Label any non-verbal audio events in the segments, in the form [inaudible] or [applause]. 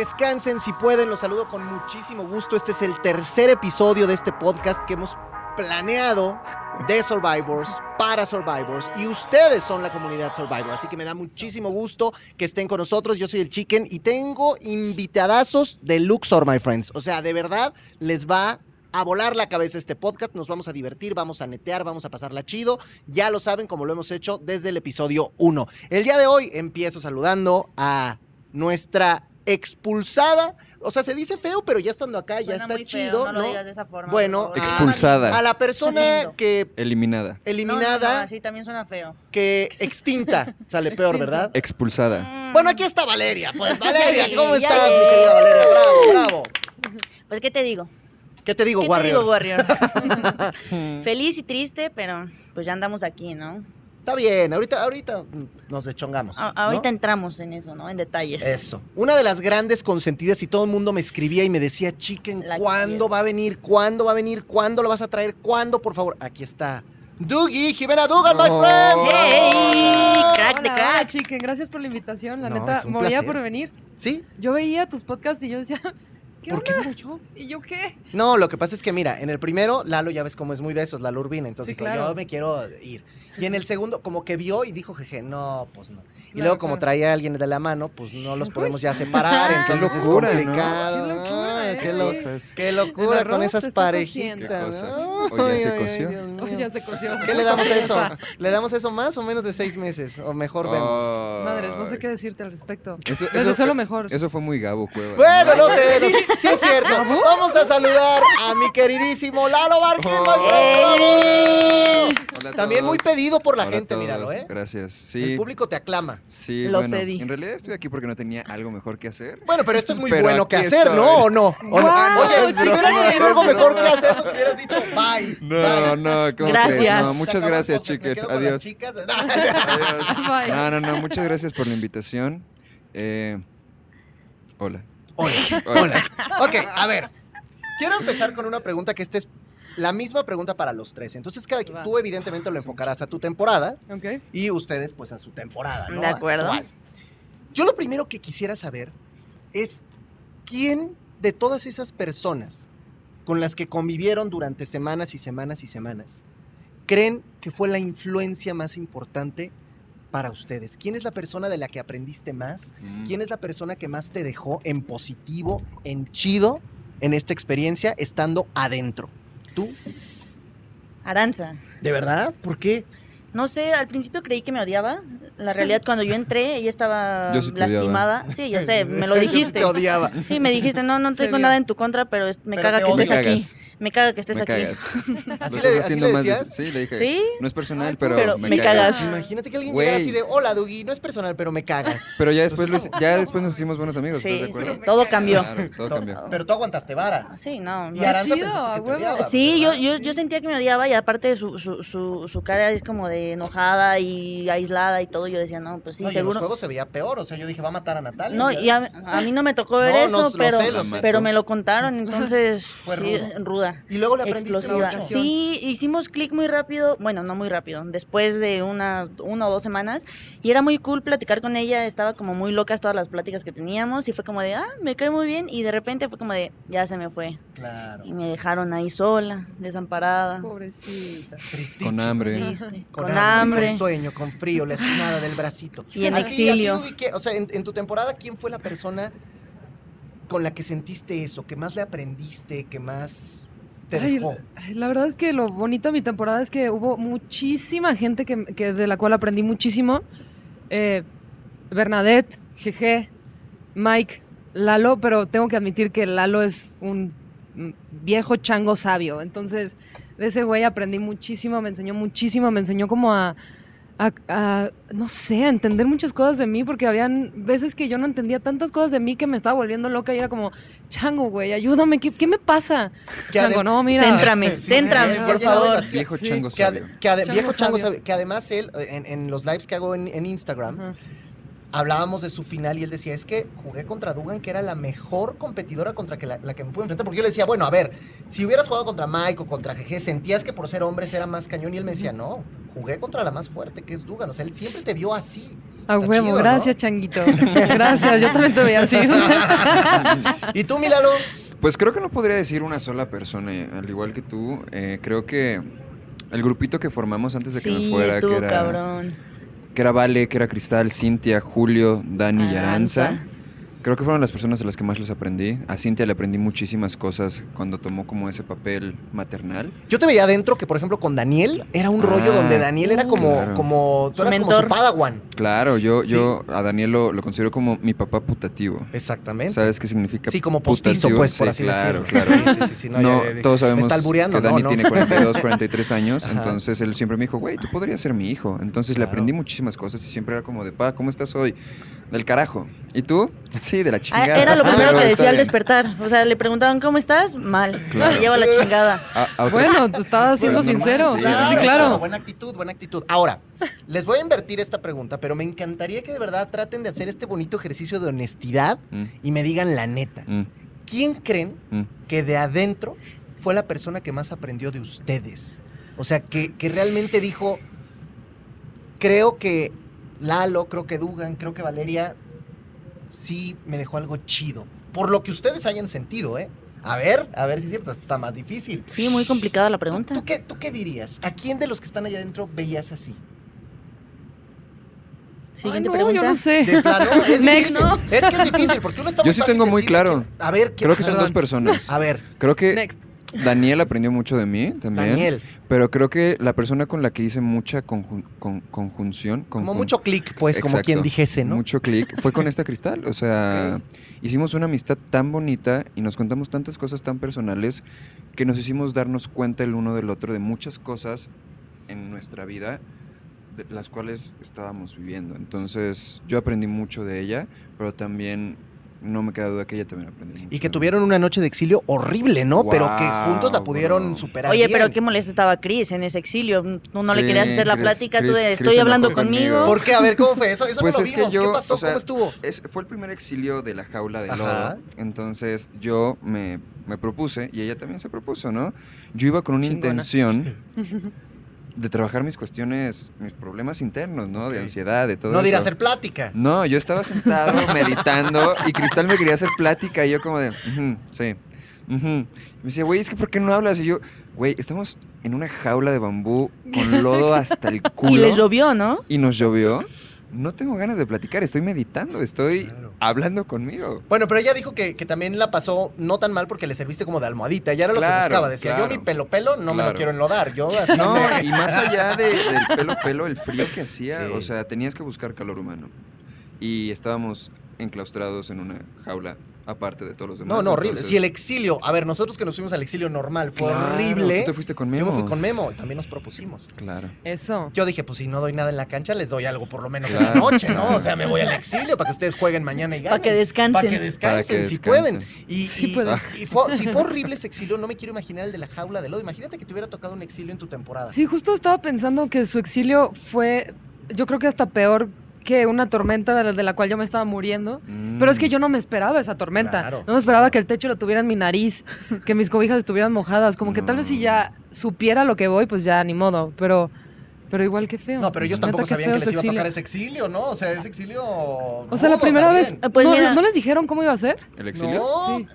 descansen si pueden. Los saludo con muchísimo gusto. Este es el tercer episodio de este podcast que hemos planeado de Survivors para Survivors y ustedes son la comunidad Survivor, así que me da muchísimo gusto que estén con nosotros. Yo soy el Chicken y tengo invitadazos de Luxor, my friends. O sea, de verdad les va a volar la cabeza este podcast, nos vamos a divertir, vamos a netear, vamos a pasarla chido. Ya lo saben como lo hemos hecho desde el episodio 1. El día de hoy empiezo saludando a nuestra expulsada, o sea, se dice feo, pero ya estando acá ya está muy feo, chido, no ¿no? lo digas de esa forma, Bueno, Expulsada. A la persona que Eliminada. No, no, eliminada, no, así también suena feo. que extinta, sale peor, ¿verdad? Expulsada. Mm, Bueno, aquí está Valeria. Pues [laughs] Valeria, Sí, ¿cómo estás, mi querida Valeria? Bravo, bravo. Pues, ¿qué te digo? ¿Qué te digo, ¿Qué Warrior? te digo, Warrior? [laughs] [laughs] Feliz y triste, pero pues ya andamos aquí, ¿no? Está bien, ahorita, ahorita nos. A- ¿no? ahorita entramos en eso, ¿no? En detalles. Eso. Una de las grandes consentidas y todo el mundo me escribía y me decía, chicken, La ¿cuándo va a venir? ¿Cuándo va a venir? ¿Cuándo lo vas a traer? ¿Cuándo, por favor? Aquí está. Dougie, Jimena Dugan, my Oh. friend. ¡Hey! Crack de cracks. chicken, gracias por la invitación. La No, neta, moría placer. por venir. ¿Sí? Yo veía tus podcasts y yo decía, [laughs] ¿qué ¿Por qué no yo? ¿Y yo qué? No, lo que pasa es que mira, en el primero, Lalo ya ves cómo es muy de esos, Lalo Urbina, entonces Sí, dijo, claro. yo me quiero ir. Y en el segundo, como que vio y dijo, jeje, no, pues no. Y Claro, luego, como claro. traía a alguien de la mano, pues no los podemos ya separar, [laughs] entonces locura, es ¿no? complicado. Qué qué, lo- Cosas. qué locura con esas parejitas. O ya se ay, coció. Dios mío. Oh, ya se coció. ¿Qué le damos a eso? ¿Le damos eso más o menos de seis meses? O mejor vemos. Madres, no sé qué decirte al respecto. Eso, deseo lo mejor. Eso fue muy Gabo Cueva. Bueno, no sé, no sé. [laughs] sí es cierto. Vamos a saludar a mi queridísimo Lalo Barquín. a También muy pedido por la Hola gente, míralo, ¿eh? Gracias. Sí. El público te aclama. Sí, Lo bueno, cedí. en realidad estoy aquí porque no tenía algo mejor que hacer. Bueno, pero esto es muy Pero bueno que hacer, estoy. ¿no? ¿O no? Guau, Oye, si hubieras tenido algo mejor que hacer, nos hubieras dicho bye. No, bye. no, ¿cómo Gracias. crees? No, muchas gracias, las Adiós. [laughs] Adiós. No, no, no, muchas gracias por la invitación. Eh, hola. Hola. Hola. Ok, a ver. Quiero empezar con una pregunta que esta es la misma pregunta para los tres. Entonces, cada Va. tú evidentemente lo enfocarás a tu temporada Ok. y ustedes pues a su temporada, ¿no? De acuerdo. Actual. Yo lo primero que quisiera saber es quién de todas esas personas con las que convivieron durante semanas y semanas y semanas creen que fue la influencia más importante para ustedes. ¿Quién es la persona de la que aprendiste más? Mm. ¿Quién es la persona que más te dejó en positivo, en chido, en esta experiencia, estando adentro? ¿Tú? Aranza. ¿De verdad? ¿Por qué? No sé, al principio creí que me odiaba. La realidad, cuando yo entré, ella estaba Yo sí te odiaba. lastimada. Sí, yo sé, me lo [laughs] Yo dijiste. Te odiaba. Sí, me dijiste, no, no tengo nada en tu contra, pero me Pero caga que estés Me aquí. Me caga que estés me aquí. cagas. [laughs] ¿Así le, así le decías? Sí, le dije. ¿Sí? No es personal, pero, pero me, me cagas. cagas. Imagínate que alguien llegara así de, hola, Dougie, no es personal, pero me cagas. Pero ya después, ya después nos hicimos buenos amigos, Sí, ¿estás de acuerdo? sí, todo cambió. Claro, todo cambió. Pero tú aguantaste vara. Sí, no. Y. Aranza pensaste que te odiaba, Sí, yo, yo, yo sentía que me odiaba y aparte su, su, su, su cara es como de enojada y aislada y todo. Yo decía, no, pues sí, No, y en los seguro. juegos se veía peor, o sea, yo dije, va a matar a Natalia. No, y a, a mí no me tocó ver No, eso, no, lo pero, sé, lo sé. pero me lo contaron, [laughs] entonces Fue sí, rudo. ruda. Y luego le aprendiste Explosiva. mucho. Sí, hicimos clic muy rápido, bueno, no muy rápido, después de una, una o dos semanas, y era muy cool platicar con ella, estaba como muy locas todas las pláticas que teníamos, y fue como de, ah, me cae muy bien, y de repente fue como de, ya se me fue, Claro. y me dejaron ahí sola, desamparada, Pobrecita. Tristiche. Con hambre. triste, Con, con, hambre, hambre. con sueño, con frío, del bracito. Y en exilio. ¿qué- o sea, en, en tu temporada, ¿quién fue la persona con la que sentiste eso? ¿Que más le aprendiste? ¿Que más te Ay, dejó? ay, la verdad es que lo bonito de mi temporada es que hubo muchísima gente que, que de la cual aprendí muchísimo. Eh, Bernadette, GG, Mike, Lalo, pero tengo que admitir que Lalo es un viejo chango sabio. Entonces, de ese güey aprendí muchísimo, me enseñó muchísimo, me enseñó como a, a- a, no sé, a entender muchas cosas de mí, porque habían veces que yo no entendía tantas cosas de mí que me estaba volviendo loca y era como, chango, güey, ayúdame, ¿qué, qué me pasa? Que Chango, no, mira. Céntrame, [laughs] Sí, céntrame, sí, por el favor. Viejo Sí. chango Que, Chango viejo chango sabio. que además él, en, en los lives que hago en, en Instagram, hablábamos de su final y él decía, es que jugué contra Dugan, que era la mejor competidora contra que la, la que me pude enfrentar. Porque yo le decía, bueno, a ver, si hubieras jugado contra Mike o contra GG, ¿sentías que por ser hombres era más cañón? Y él me decía, no, jugué contra la más fuerte, que es Dugan. O sea, él siempre te vio así. A Está huevo, chido, ¿no? gracias, changuito. Gracias, yo también te veía así. [laughs] ¿Y tú, Milalo? Pues creo que no podría decir una sola persona, eh, al igual que tú. eh, creo que el grupito que formamos antes de que me fuera, que era, cabrón. que era Vale, que era Cristal, Cintia, Julio, Dani y Aranza. Creo que fueron las personas a las que más les aprendí. A Cintia le aprendí muchísimas cosas cuando tomó como ese papel maternal. Yo te veía adentro que, por ejemplo, con Daniel era un rollo Ah, donde Daniel era como, claro. como tú eras como su mentor. padawan. Claro, yo, Sí. yo a Daniel lo, lo considero como mi papá putativo. Exactamente. ¿Sabes qué significa? Sí, como postizo, putativo? pues, por Sí, así claro, decirlo. Claro, Sí, sí, sí, no, No, ya, ya, todos me sabemos que Dani no, no. tiene 42, 43 [laughs] años, Ajá. entonces él siempre me dijo, güey, tú podrías ser mi hijo. Entonces Claro. le aprendí muchísimas cosas y siempre era como de, pa, ¿cómo estás hoy? Del carajo. ¿Y tú? Sí, de la Ah, chingada. Era lo primero Pero que decía al despertar. O sea, le preguntaban, ¿cómo estás? Mal. Claro. Me lleva la chingada. A- a otra- Bueno, te estaba siendo normal, sincero. sí, Sí, sí, sí, Claro, claro. Buena actitud, buena actitud. Ahora, les voy a invertir esta pregunta, pero me encantaría que de verdad traten de hacer este bonito ejercicio de honestidad Mm, y me digan la neta. mm, ¿Quién creen mm. que de adentro fue la persona que más aprendió de ustedes? O sea, que, que realmente dijo, creo que Lalo, creo que Dugan, creo que Valeria, sí me dejó algo chido. Por lo que ustedes hayan sentido, ¿eh? A ver, a ver si es cierto, está más difícil. Sí, muy complicada la ¿Tú, pregunta. tú qué, ¿Tú qué dirías? ¿A quién de los que están allá adentro veías así? Siguiente Ay, no, pregunta. yo no sé. De plano, es [laughs] Next. difícil. Es que es difícil, porque uno está Yo sí tengo muy claro. que- a ver, ¿quién- Creo que son Perdón. dos personas. A ver, Creo que Next. Daniel aprendió mucho de mí también. Daniel, Pero creo que la persona con la que hice mucha conjun- con- conjunción. como mucho clic, pues, como quien dijese, ¿no? Mucho clic. Fue con [laughs] esta cristal. O sea, hicimos una amistad tan bonita y nos contamos tantas cosas tan personales que nos hicimos darnos cuenta el uno del otro de muchas cosas en nuestra vida de las cuales estábamos viviendo. Entonces, yo aprendí mucho de ella, pero también no me queda duda que ella también aprendió mucho. Y que tuvieron una noche de exilio horrible, ¿no? pero que juntos la pudieron superar. Oye, bien. pero qué molesta estaba Cris en ese exilio. Tú no le querías hacer la Chris- plática, tú Chris- de Chris estoy hablando conmigo. conmigo. ¿Por qué? A ver, ¿cómo fue eso? Eso Pues no lo es que vimos. yo, ¿Qué pasó? o sea, ¿Cómo estuvo? Es- fue el primer exilio de la jaula de Ajá. lodo. Entonces yo me, me propuse, y ella también se propuso, ¿no? Yo iba con una Chingona. intención [laughs] de trabajar mis cuestiones, mis problemas internos, ¿no? De ansiedad, de todo No de ir a hacer plática. No, yo estaba sentado [laughs] meditando y Cristal me quería hacer plática y yo como de, "Ujú, sí. ujú". Me decía, güey, es que ¿por qué no hablas? Y yo, güey, estamos en una jaula de bambú con lodo hasta el culo. [laughs] Y les llovió, ¿no? y nos llovió. No tengo ganas de platicar, estoy meditando, estoy Claro. hablando conmigo. Bueno, pero ella dijo que, que también la pasó no tan mal porque le serviste como de almohadita. Ya era lo que buscaba. Decía, yo mi pelo pelo no me lo quiero enlodar. Yo [laughs] así No, me- y más allá de- del pelo pelo, el frío que hacía, Sí. o sea, tenías que buscar calor humano. Y estábamos enclaustrados en una jaula, aparte de todos los demás. No, no, horrible. entonces- Si el exilio, a ver, nosotros que nos fuimos al exilio normal fue Claro, horrible. Tú te fuiste con Yo Memo. me fui con Memo, también nos propusimos. Claro. Eso. Yo dije, pues si no doy nada en la cancha, les doy algo por lo menos en Claro. la noche, ¿no? O sea, me voy al exilio para que ustedes jueguen mañana y ganen. Para que descansen. Para que descansen, Para que si descansen. pueden. Y, Sí y- pueden. y fue, si fue horrible ese exilio, no me quiero imaginar el de la jaula de lodo. Imagínate que te hubiera tocado un exilio en tu temporada. Sí, justo estaba pensando que su exilio fue, yo creo que hasta peor que una tormenta de la, de la cual yo me estaba muriendo. Pero es que yo no me esperaba esa tormenta. Claro. No me esperaba que el techo lo tuviera en mi nariz, [laughs] que mis cobijas estuvieran mojadas. Como que tal vez si ya supiera lo que voy, pues ya ni modo. Pero, pero igual que feo. No, pero ellos tampoco sabían que les iba a tocar ese exilio, ¿no? O sea, ese exilio. O sea, la primera vez. Pues no, mira- ¿no les dijeron cómo iba a ser? ¿El exilio? No. Sí.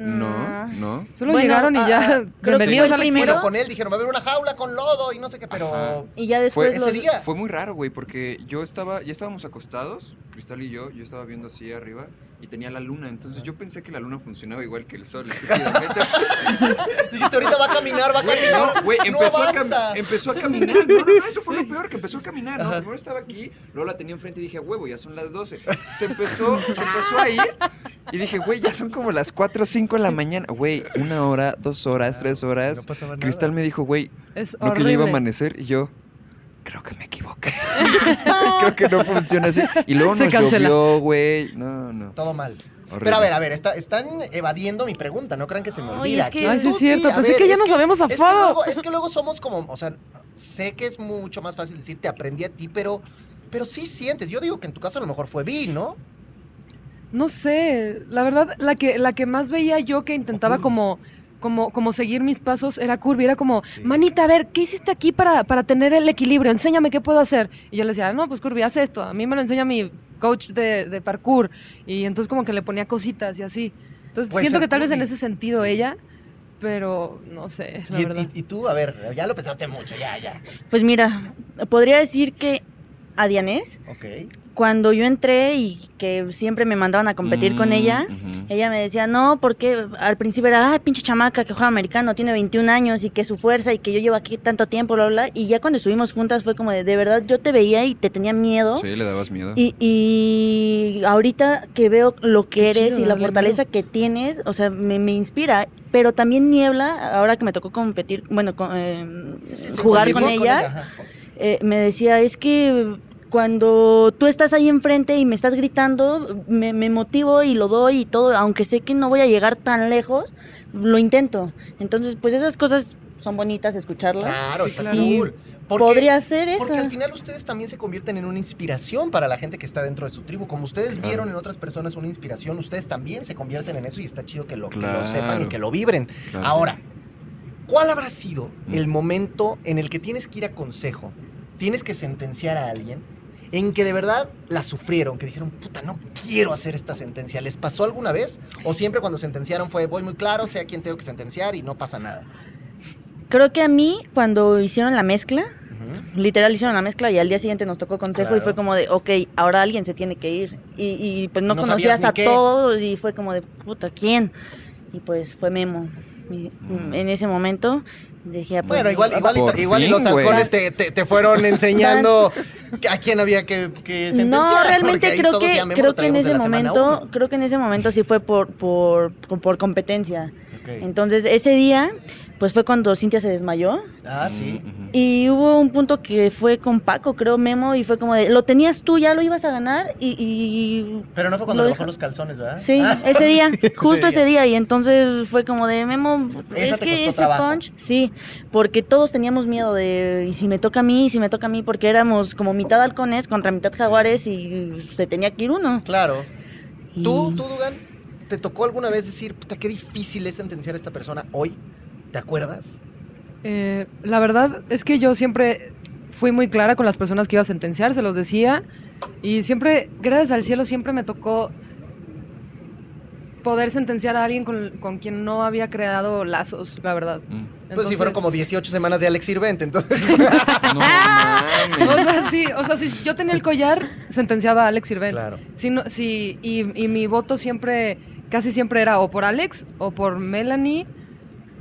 No, no. Solo Bueno, llegaron y ah, ya, ah, que bienvenidos fue exilio. primero. Bueno, con él dijeron, va a haber una jaula con lodo y no sé qué, pero. Ajá. Y ya después ese los... día. Fue muy raro, güey, porque yo estaba, ya estábamos acostados, Cristal y yo, yo estaba viendo así arriba y tenía la luna, entonces yo pensé que la luna funcionaba igual que el sol. [laughs] Dijiste, ahorita va a caminar, va a caminar. No, güey, no empezó, a cam- avanza. empezó a caminar. No, no, no, eso fue lo peor, que empezó a caminar. ¿no? Primero estaba aquí, luego la tenía enfrente y dije, huevo, ya son las 12. Se empezó, se empezó a ir y dije, güey, ya son como las 4 o 5 de la mañana. Güey, una hora, dos horas, tres horas. No pasaba nada. Cristal me dijo, güey, Es no que ya iba a amanecer y yo... Creo que me equivoqué. [laughs] Creo que no funciona así. Y luego Se nos cancela. llovió, güey. No, no. Todo mal. Horrible. Pero a ver, a ver, está- están evadiendo mi pregunta, no crean que se me Ay, olvida. es que- Ay, sí es cierto, di, a pensé ver, que ya nos habíamos es que luego- Es que luego somos como, o sea, sé que es mucho más fácil decir te aprendí a ti, pero, pero sí sientes. Yo digo que en tu caso a lo mejor fue Vi, ¿no? No sé, la verdad, la que, la que más veía yo que intentaba como como, como seguir mis pasos era curvy. Era como, Sí. manita, a ver, ¿qué hiciste aquí para, para tener el equilibrio? Enséñame qué puedo hacer. Y yo le decía, no, pues curvy, haz esto. A mí me lo enseña mi coach de, de parkour. Y entonces como que le ponía cositas y así. Entonces Puede siento que tal vez en ese sentido Sí. ella, pero no sé, la Y, verdad. y- y tú, a ver, ya lo pensaste mucho, ya, ya. Pues mira, podría decir que a Dianés, Ok. cuando yo entré y que siempre me mandaban a competir con Mm, ella, ella me decía, no, porque al principio era, ah, pinche chamaca que juega americano, tiene 21 años y que su fuerza y que yo llevo aquí tanto tiempo, bla, bla, bla. Y ya cuando estuvimos juntas fue como de, de verdad, yo te veía y te tenía miedo. Sí, le dabas miedo. Y, y ahorita que veo lo que Qué eres chido, y la fortaleza que tienes, o sea, me, me inspira. Pero también Niebla, ahora que me tocó competir, bueno, con- eh, Sí, sí, sí, jugar con ellas, ella, eh, me decía, es que cuando tú estás ahí enfrente y me estás gritando, me, me motivo y lo doy y todo, aunque sé que no voy a llegar tan lejos, lo intento. Entonces, pues esas cosas son bonitas escucharlas. Claro, Sí, está claro. cool. Porque- Podría ser Porque esa. al final ustedes también se convierten en una inspiración para la gente que está dentro de su tribu. Como ustedes Claro. vieron en otras personas una inspiración, ustedes también se convierten en eso y está chido que lo, que lo sepan y que lo vibren. Claro. Ahora, ¿cuál habrá sido Mm. el momento en el que tienes que ir a consejo, tienes que sentenciar a alguien, en que de verdad la sufrieron, que dijeron, puta, no quiero hacer esta sentencia? ¿Les pasó alguna vez? ¿O siempre cuando sentenciaron fue, voy muy claro, sé a quién tengo que sentenciar y no pasa nada? Creo que a mí, cuando hicieron la mezcla, literal hicieron la mezcla y al día siguiente nos tocó consejo y fue como de, ok, ahora alguien se tiene que ir. Y, y, pues no, conocías a todos y fue como de, puta, ¿quién? Y pues fue Memo. Y, Mm. En ese momento ah, pues, Bueno, igual, igual, Por igual y fin, los halcones te, te- te fueron [laughs] enseñando a quién había que, que sentenciar. No, realmente creo que creo que en ese momento, creo que en ese momento sí fue por por, por, competencia. Entonces, ese día pues fue cuando Cintia se desmayó Ah, sí. Y hubo un punto que fue con Paco, creo Memo y fue como de, lo tenías tú, ya lo ibas a ganar y, y Pero no fue cuando Lo le deja- bajó los calzones, ¿verdad? Sí, Ah, ese día, [laughs] sí, justo ese día. Y entonces fue como de Memo, Esa es te que costó ese trabajo. punch, sí, porque todos teníamos miedo de, y si me toca a mí, y si me toca a mí, porque éramos como mitad halcones contra mitad jaguares y se tenía que ir uno. Claro. Y- ¿Tú, tú, Dugan, te tocó alguna vez decir, puta, qué difícil es sentenciar a esta persona hoy? ¿Te acuerdas? Eh, la verdad es que yo siempre fui muy clara con las personas que iba a sentenciar, se los decía. Y siempre, gracias al cielo, siempre me tocó poder sentenciar a alguien con, con quien no había creado lazos, la verdad. Mm. Pues sí, fueron Entonces- como 18 semanas de Alex Sirvente, entonces. [laughs] No mames. O sea, sí, o sea, si yo tenía el collar, sentenciaba a Alex Sirvent. claro. Sí, no- sí, y, y mi voto siempre, casi siempre era o por Alex, o por Melanie,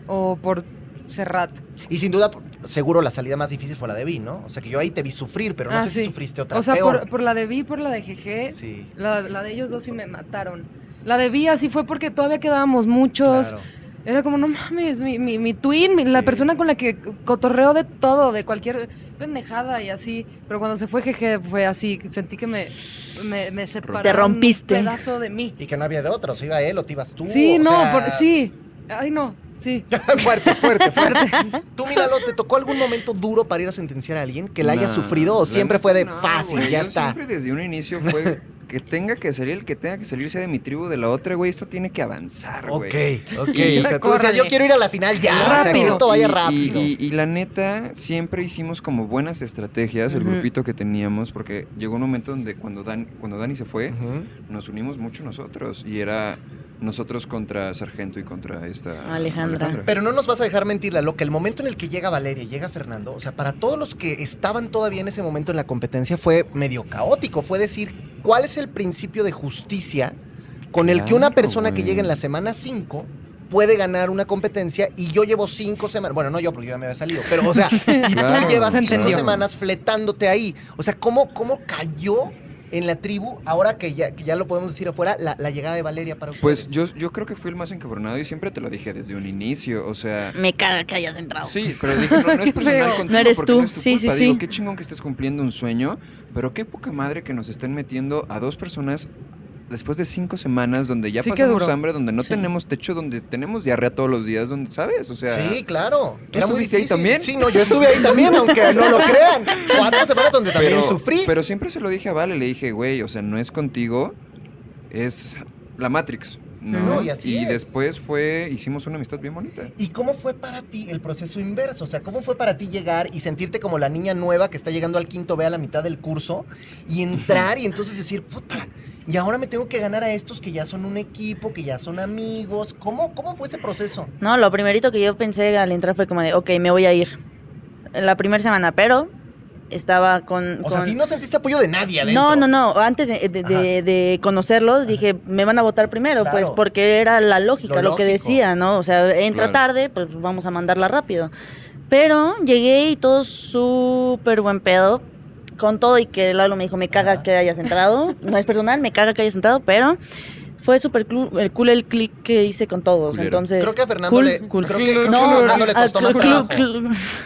o por Serrat. Y sin duda, seguro la salida más difícil fue la de Vi, ¿no? O sea, que yo ahí te vi sufrir, pero no Ah, sé si sí. sufriste otra O sea, peor. por, por la de Vi, por la de GG, Sí, la, la de ellos dos sí me mataron. La de Vi así fue porque todavía quedábamos muchos. claro. Era como, no mames, mi, mi, mi twin, mi- la Sí. persona con la que cotorreo de todo, de cualquier pendejada y así. Pero cuando se fue GG fue así, sentí que me, me, me separaron Te rompiste. un pedazo de mí. Y que no había de otro, o sea, iba él o te ibas tú. Sí, o no, sea- por- sí. Ay, no, sí. [laughs] fuerte, fuerte, fuerte. ¿Tú, Milalo, te tocó algún momento duro para ir a sentenciar a alguien que la haya No, sufrido o siempre fue de no, fácil, güey. ya Yo está? Siempre desde un inicio fue que tenga que salir el que tenga que salir sea de mi tribu de la otra, güey. Esto tiene que avanzar, güey. Ok, ok. Y- o sea, tú yo quiero ir a la final ya, o sea, que Rápido. esto vaya Y- y- rápido. Y, y la neta, siempre hicimos como buenas estrategias, el grupito que teníamos, porque llegó un momento donde cuando, Dan, cuando Dani se fue, nos unimos mucho nosotros. Y era nosotros contra Sargento y contra esta Alejandra. Pero no nos vas a dejar mentir, Lalo, que el momento en el que llega Valeria y llega Fernando, o sea, para todos los que estaban todavía en ese momento en la competencia fue medio caótico. Fue decir, ¿cuál es el principio de justicia con el que una persona que llega en la semana 5 puede ganar una competencia y yo llevo cinco semanas, bueno, no yo porque yo ya me había salido, pero o sea, [laughs] y Claro, tú llevas se cinco semanas fletándote ahí. O sea, ¿cómo, cómo cayó en la tribu, ahora que ya, que ya lo podemos decir afuera, la, la llegada de Valeria para ustedes? Pues yo, yo creo que fui el más encabronado y siempre te lo dije desde un inicio, o sea... Me caga que hayas entrado. Sí, pero dije, no, no es [laughs] personal contigo No eres porque tú. no es tu Sí, culpa. sí, Digo, sí. qué chingón que estés cumpliendo un sueño, pero qué poca madre que nos estén metiendo a dos personas después de cinco semanas donde ya Sí, pasamos hambre, donde no Sí. tenemos techo, donde tenemos diarrea todos los días, donde, ¿sabes? O sea... sí, claro. ¿tú Era muy estuviste ahí también? Sí, no, yo estuve ahí también, aunque no lo crean. Cuatro semanas donde también pero, sufrí. pero siempre se lo dije a Vale, le dije, güey, o sea, no es contigo, es la Matrix. No, No, y así es. después fue, hicimos una amistad bien bonita. ¿Y cómo fue para ti el proceso inverso? O sea, ¿cómo fue para ti llegar y sentirte como la niña nueva que está llegando al quinto B a la mitad del curso y entrar y entonces decir, puta, y ahora me tengo que ganar a estos que ya son un equipo, que ya son amigos? ¿Cómo, cómo fue ese proceso? No, lo primerito que yo pensé al entrar fue como de, ok, me voy a ir. La primera semana, pero estaba con... O sea, con- si no sentiste apoyo de nadie adentro. No, no, no. Antes de, de- Ajá. de- de conocerlos, dije, me van a votar primero, Claro. pues porque era la lógica, Lo lo, que decía, ¿no? O sea, entra Claro. tarde, pues vamos a mandarla rápido. Pero llegué y todo súper buen pedo. Con todo y que Lalo me dijo, me caga Ajá. que hayas entrado. No es personal, me caga que hayas entrado, pero fue súper el cool el click que hice con todos. Culero. Entonces, Creo que a Fernando cool, le, cool. creo que, creo que No, a Fernando le a- costó más clu- trabajo.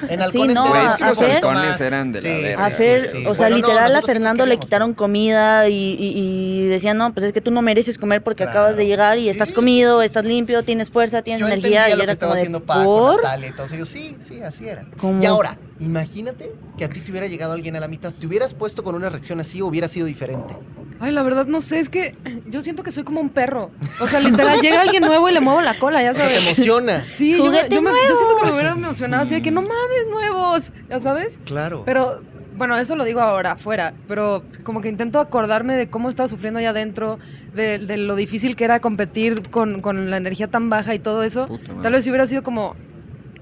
En Sí, halcones no, sí, que me los costó halcones más. eran de la verga. A Sí, Fer, o sea, Bueno, no, literal a sí nos Fernando le quitaron comida y, y, y decían, no, pues es que tú no mereces comer porque Claro. acabas de llegar y Sí, estás comido, sí, sí. estás limpio, tienes fuerza, tienes Yo energía y lo que era estaba como de, haciendo Paco, y todo eso. Yo, sí, sí, así era. ¿Cómo? Y ahora, imagínate que a ti te hubiera llegado alguien a la mitad. ¿Te hubieras puesto con una reacción así o hubiera sido diferente? Ay, la verdad no sé, es que yo siento que soy como un perro. O sea, literal, llega alguien nuevo y le muevo la cola, ya O sea, te sabes. emociona. [laughs] Sí, yo, me- ¡Juguetes yo, me- yo siento que me hubiera emocionado así de que no mames, nuevos, ya sabes. Claro. Pero, bueno, eso lo digo ahora, afuera, pero como que intento acordarme de cómo estaba sufriendo allá adentro, de, de lo difícil que era competir con, con la energía tan baja y todo eso. Puta madre. Tal vez si hubiera sido como,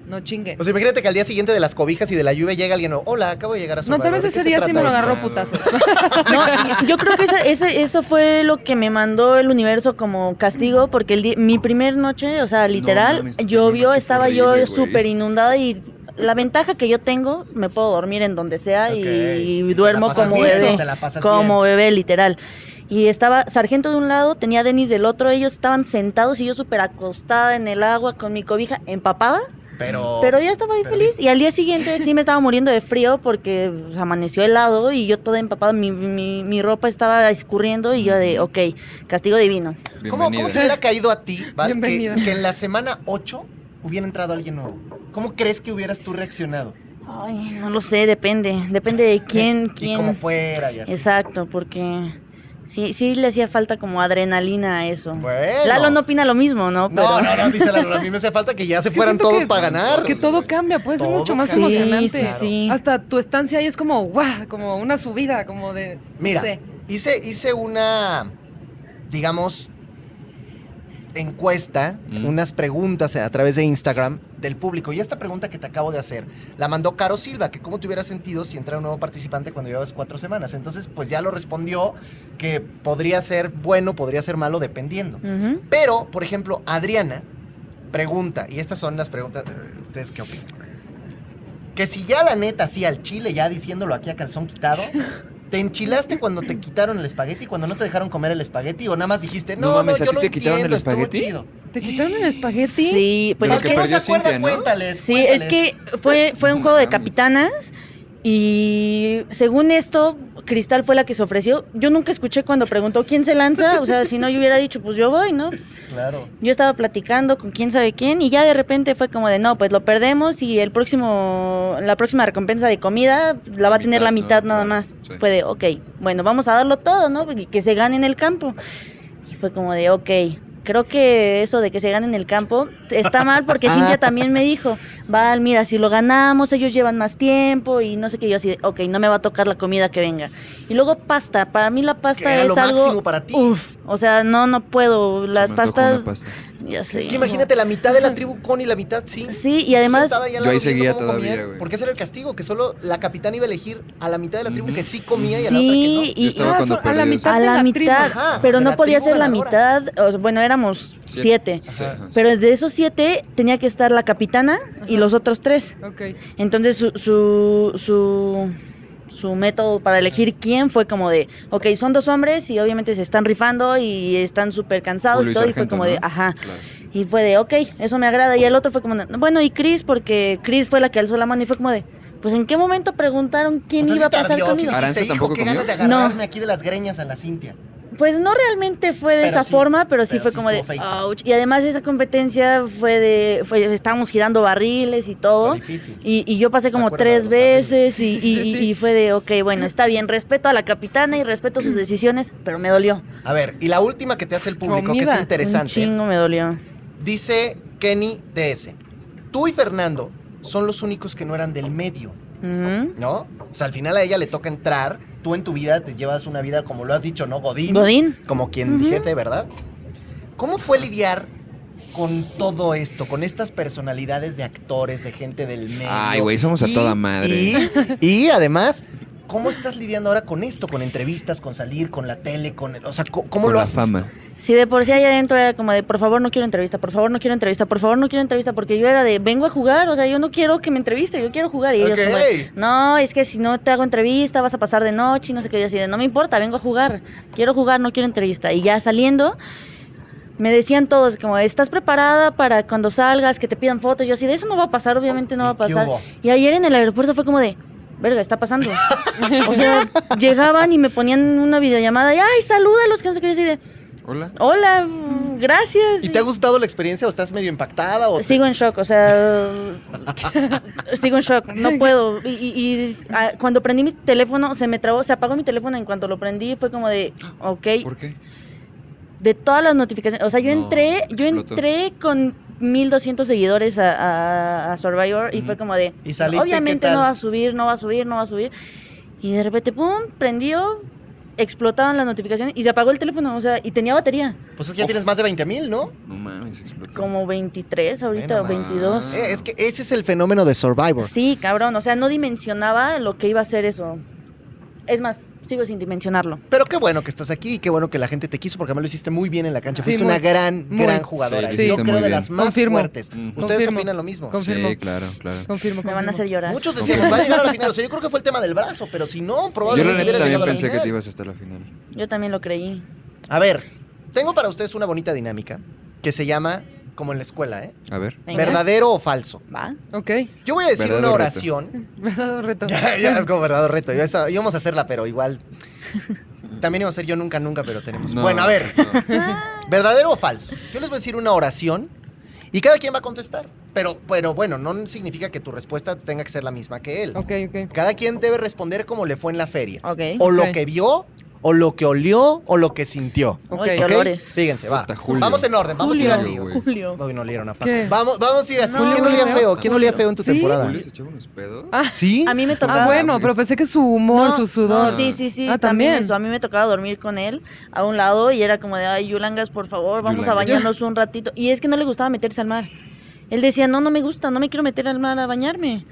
no chingue. O sea, imagínate que al día siguiente de las cobijas y de la lluvia llega alguien, hola, acabo de llegar a No, Survivor. tal vez ¿De ese día sí me lo agarró esto? putazos. [laughs] No, yo creo que esa- eso fue lo que me mandó el universo como castigo, porque el mi primer noche, o sea, literal, mames, tu llovió, estaba yo súper inundada y la ventaja que yo tengo, me puedo dormir en donde sea y, duermo como bien, bebé. te la pasas Como bebé, literal. Y estaba Sargento de un lado, tenía Denis del otro, ellos estaban sentados y yo súper acostada en el agua con mi cobija empapada, Pero, pero yo estaba bien feliz. Y al día siguiente [laughs] sí me estaba muriendo de frío porque pues, amaneció helado y yo toda empapada, mi, mi, mi ropa estaba escurriendo y yo de, ok, castigo divino. ¿cómo, ¿cómo te hubiera caído a ti, Val, que, en la semana 8 hubiera entrado alguien nuevo? ¿Cómo crees que hubieras tú reaccionado? Ay, no lo sé, depende, depende de [laughs] quién, Y quién. cómo fuera y así. Exacto, porque sí, sí le hacía falta como adrenalina a eso. Bueno. Lalo no opina lo mismo, ¿no? No, Pero- no, no, dice Lalo, a mí [laughs] me hace falta que ya se que fueran todos que- para ganar. Que todo cambia, puede ser Todo mucho más cambia. Sí, emocionante. sí, sí. Hasta tu estancia ahí es como, guau, como una subida, como de. no Mira, sé. hice, hice una, digamos, encuesta, Mm. unas preguntas a través de Instagram del público. Y esta pregunta que te acabo de hacer la mandó Caro Silva, que cómo te hubieras sentido si entrara un nuevo participante cuando llevabas cuatro semanas. Entonces, pues ya lo respondió que podría ser bueno, podría ser malo, dependiendo. Pero, por ejemplo, Adriana pregunta, y estas son las preguntas, ¿ustedes qué opinan? Que si ya la neta, así al chile, ya diciéndolo aquí a calzón quitado, [laughs] ¿te enchilaste cuando te quitaron el espagueti, cuando no te dejaron comer el espagueti? ¿O nada más dijiste, no, No no, mames, ¿a yo ti lo te quitaron el estuvo espagueti? chido? ¿Te quitaron el espagueti? Sí, pues es que, que no se perdió acuerda, Cintia, ¿no? cuéntales. sí, es que fue, fue un No juego de capitanas y según esto, Cristal fue la que se ofreció. Yo nunca escuché cuando preguntó quién se lanza, o sea, si no yo hubiera dicho, pues yo voy, ¿no? Claro. Yo estaba platicando con quién sabe quién y ya de repente fue como de, no, pues lo perdemos y el próximo, la próxima recompensa de comida la va a tener la mitad, nada Claro, más. sí. Fue de, ok, bueno, vamos a darlo todo, ¿no? Y que se gane en el campo. Y fue como de, ok, creo que eso de que se gane en el campo está mal porque. [laughs] Cintia también me dijo, Val, mira, si lo ganamos, ellos llevan más tiempo y no sé qué, yo así de, ok, no me va a tocar la comida que venga. Y luego pasta, para mí la Que pasta era es lo algo... máximo para ti. Uf, o sea, no, no puedo. Las pastas, pasta. Ya sé. Es que imagínate la mitad de la tribu con y la mitad sin. Sí, y además, Yo ahí seguía todavía, güey. Porque ese era el castigo, que solo la capitana iba a elegir a la mitad de la tribu que sí comía y a la otra que sí, Yo y estaba Ah, cuando a la mitad a la mitad, Ajá, pero no podía ser la mitad, o sea, bueno, éramos Siete. siete. Sí, ajá. Pero de esos siete tenía que estar la capitana y los otros tres. Ok. Entonces su, su, método para elegir quién fue como de, ok, son dos hombres y obviamente se están rifando y están súper cansados y todo. Y fue como de, ajá. Claro. Y fue de, ok, eso me agrada. Y el otro fue como, de, bueno, y Chris, porque Chris fue la que alzó la mano y fue como de, pues en qué momento preguntaron quién O sea, iba a pasar ardió, sí conmigo. dijiste, Aranza hijo, tampoco qué comió. ganas de No. aquí de las greñas a la Cintia. Pues no realmente fue de Pero esa sí, forma, pero sí pero fue sí como de ouch. Y además esa competencia fue de, fue, estábamos girando barriles y todo. Y, y yo pasé ¿Te como tres veces y, fue de, ok, bueno, está bien, respeto a la capitana y respeto sus [clears throat] decisiones, pero me dolió. A ver, y la última que te hace el público, que es Comida. Un interesante, chingo me dolió. dice Kenny DS. Tú y Fernando son los únicos que no eran del medio, Ujú. ¿no? O sea, al final a ella le toca entrar. Tú en tu vida te llevas una vida, como lo has dicho, ¿no? Godín. Godín. Como quien Ujú. jefe, ¿verdad? ¿Cómo fue lidiar con todo esto, con estas personalidades de actores, de gente del medio? Ay, güey, somos a toda madre. Y, [laughs] y además, ¿cómo estás lidiando ahora con esto? Con entrevistas, con salir, con la tele, con... el- o sea, ¿cómo, cómo Con lo la has fama. visto? Si de por sí allá adentro era como de, por favor, no quiero entrevista, por favor, no quiero entrevista, por favor, no quiero entrevista, porque yo era de, vengo a jugar, o sea, yo no quiero que me entreviste, yo quiero jugar. Y ellos como de, Ok. no, es que si no te hago entrevista vas a pasar de noche y no sé qué. Yo así de, no me importa, vengo a jugar, quiero jugar, no quiero entrevista. Y ya saliendo, me decían todos, como, ¿estás preparada para cuando salgas, que te pidan fotos? Yo así, de eso no va a pasar, obviamente no va a ¿Y qué pasar. Y ayer en el aeropuerto fue como de, verga, está pasando. [laughs] o sea, llegaban y me ponían una videollamada y, ay, salúdalos, que no sé qué. Yo así de, Hola. hola, gracias. ¿Y te ha gustado la experiencia o estás medio impactada? O te- Sigo en shock, o sea, [laughs] sigo en shock, no puedo. Y, y- y, ah, cuando prendí mi teléfono, se me trabó, se apagó mi teléfono en cuanto lo prendí, fue como de, ok, ¿Por qué? de todas las notificaciones, o sea, yo No, entré, yo entré con 1200 seguidores a, a- a Survivor y fue como de, ¿Y saliste, obviamente no va a subir, no va a subir, no va a subir. Y de repente, pum, prendió, explotaban las notificaciones y se apagó el teléfono, o sea, y tenía batería, Pues es que ya tienes más de 20 mil, ¿no? No mames, explotó. como 23 ahorita, Bueno, o 22. Eh, es que ese es el fenómeno de Survivor. Sí, cabrón, o sea, no dimensionaba lo que iba a ser eso. Es más, sigo sin dimensionarlo. Pero qué bueno que estás aquí y qué bueno que la gente te quiso porque me lo hiciste muy bien en la cancha. Sí, Fuiste muy- una gran, muy. gran jugadora. Sí, yo creo de las más Confirmo. fuertes. ¿Ustedes Confirmo. opinan lo mismo? Confirmo. Sí, claro, claro. Confirmo, Me van a hacer llorar. Muchos decíamos, va a llegar a la [laughs] final. O sea, yo creo que fue el tema del brazo, pero si no, Yo probablemente neta hubiera también llegado a la pensé que final. te ibas hasta la final. Yo también lo creí. A ver, tengo para ustedes una bonita dinámica que se llama, como en la escuela, ¿eh? A ver. Venga. ¿Verdadero o falso? Va. Ok, Yo voy a decir Verdadero una reto. oración. [laughs] verdadero reto. [laughs] Ya, ya, como verdadero reto. Yo esa- íbamos a hacerla, pero igual. También íbamos a hacer yo nunca, nunca, pero tenemos. No, bueno, a ver, no. ¿verdadero o falso? Yo les voy a decir una oración y cada quien va a contestar. Pero, pero bueno, no significa que tu respuesta tenga que ser la misma que él. Ok, ok. Cada quien debe responder como le fue en la feria. Ok. O lo que vio, o lo que olió, o lo que sintió. Ok. ¿Ok? olores. Fíjense, va. Puta, Julio. Vamos en orden, vamos a ir así. güey. Julio. Uy, no olieron a. Vamos, vamos a ir así. No, ¿Quién olía Julio. feo? ¿Quién olía feo en tu ¿Sí? temporada? ¿Julio se echaba unos pedos? Ah, ¿Sí? A mí me tocaba. Ah, bueno, pero pensé que su humor, No, su sudor. no, sí, sí, sí. Ah, también. también. eso. A mí me tocaba dormir con él a un lado y era como de, ay, Yulangas, por favor, vamos a Yulangas. bañarnos un ratito. Y es que no le gustaba meterse al mar. Él decía, no, no me gusta, no me quiero meter al mar a bañarme.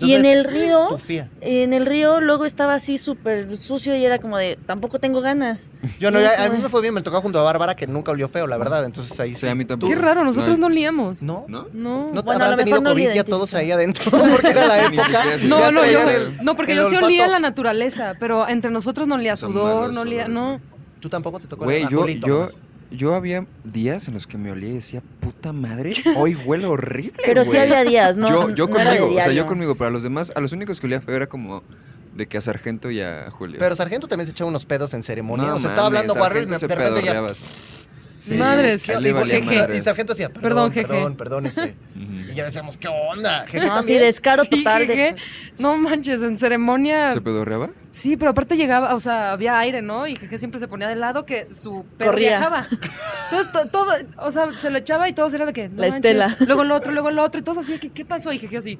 Y en el río, Tufía. en el río luego estaba así súper sucio y era como de, tampoco tengo ganas. Yo no, ya- a mí me fue bien, me tocaba junto a Bárbara que nunca olió feo, la verdad. Entonces ahí sí. Sí, a mí tampoco. Qué raro, nosotros No, no liamos. ¿No? ¿No? No. ¿No Bueno, habrán tenido no COVID ya todos ahí adentro? [laughs] Porque era la época. No, no, yo, el- no, porque yo sí olía la naturaleza, pero entre nosotros no olía sudor, no olía, no. Tú tampoco te tocó Güey, yo. Yo había días en los que me olía y decía, puta madre, [laughs] hoy huele horrible. Pero sí güey". había días, ¿no? yo yo no conmigo, o sea, yo conmigo, pero a los demás, a los únicos que olía feo era como de que a Sargento y a Julio. Pero Sargento también se echaba unos pedos en ceremonia. No o sea, estaba hablando Warrior y Sargento de se repente ya. Sí, Madres. sí, y- y-. Y Sargento decía, perdón, Perdón, perdón, jeje. perdón, ese. Ujú. Y ya decíamos, ¿qué onda? Jeje No, sí, también. descaro Sí, total. jeje. No manches, en ceremonia. ¿Se pedorreaba? Sí, pero aparte llegaba, o sea, había aire, ¿no? Y Jeje siempre se ponía de lado que su perro Corría. viajaba. Entonces, to- todo, o sea, se lo echaba y todos eran de que. no La manches. Estela. Luego el otro, luego el otro, y todos así, ¿qué, qué pasó? Y Jeje así.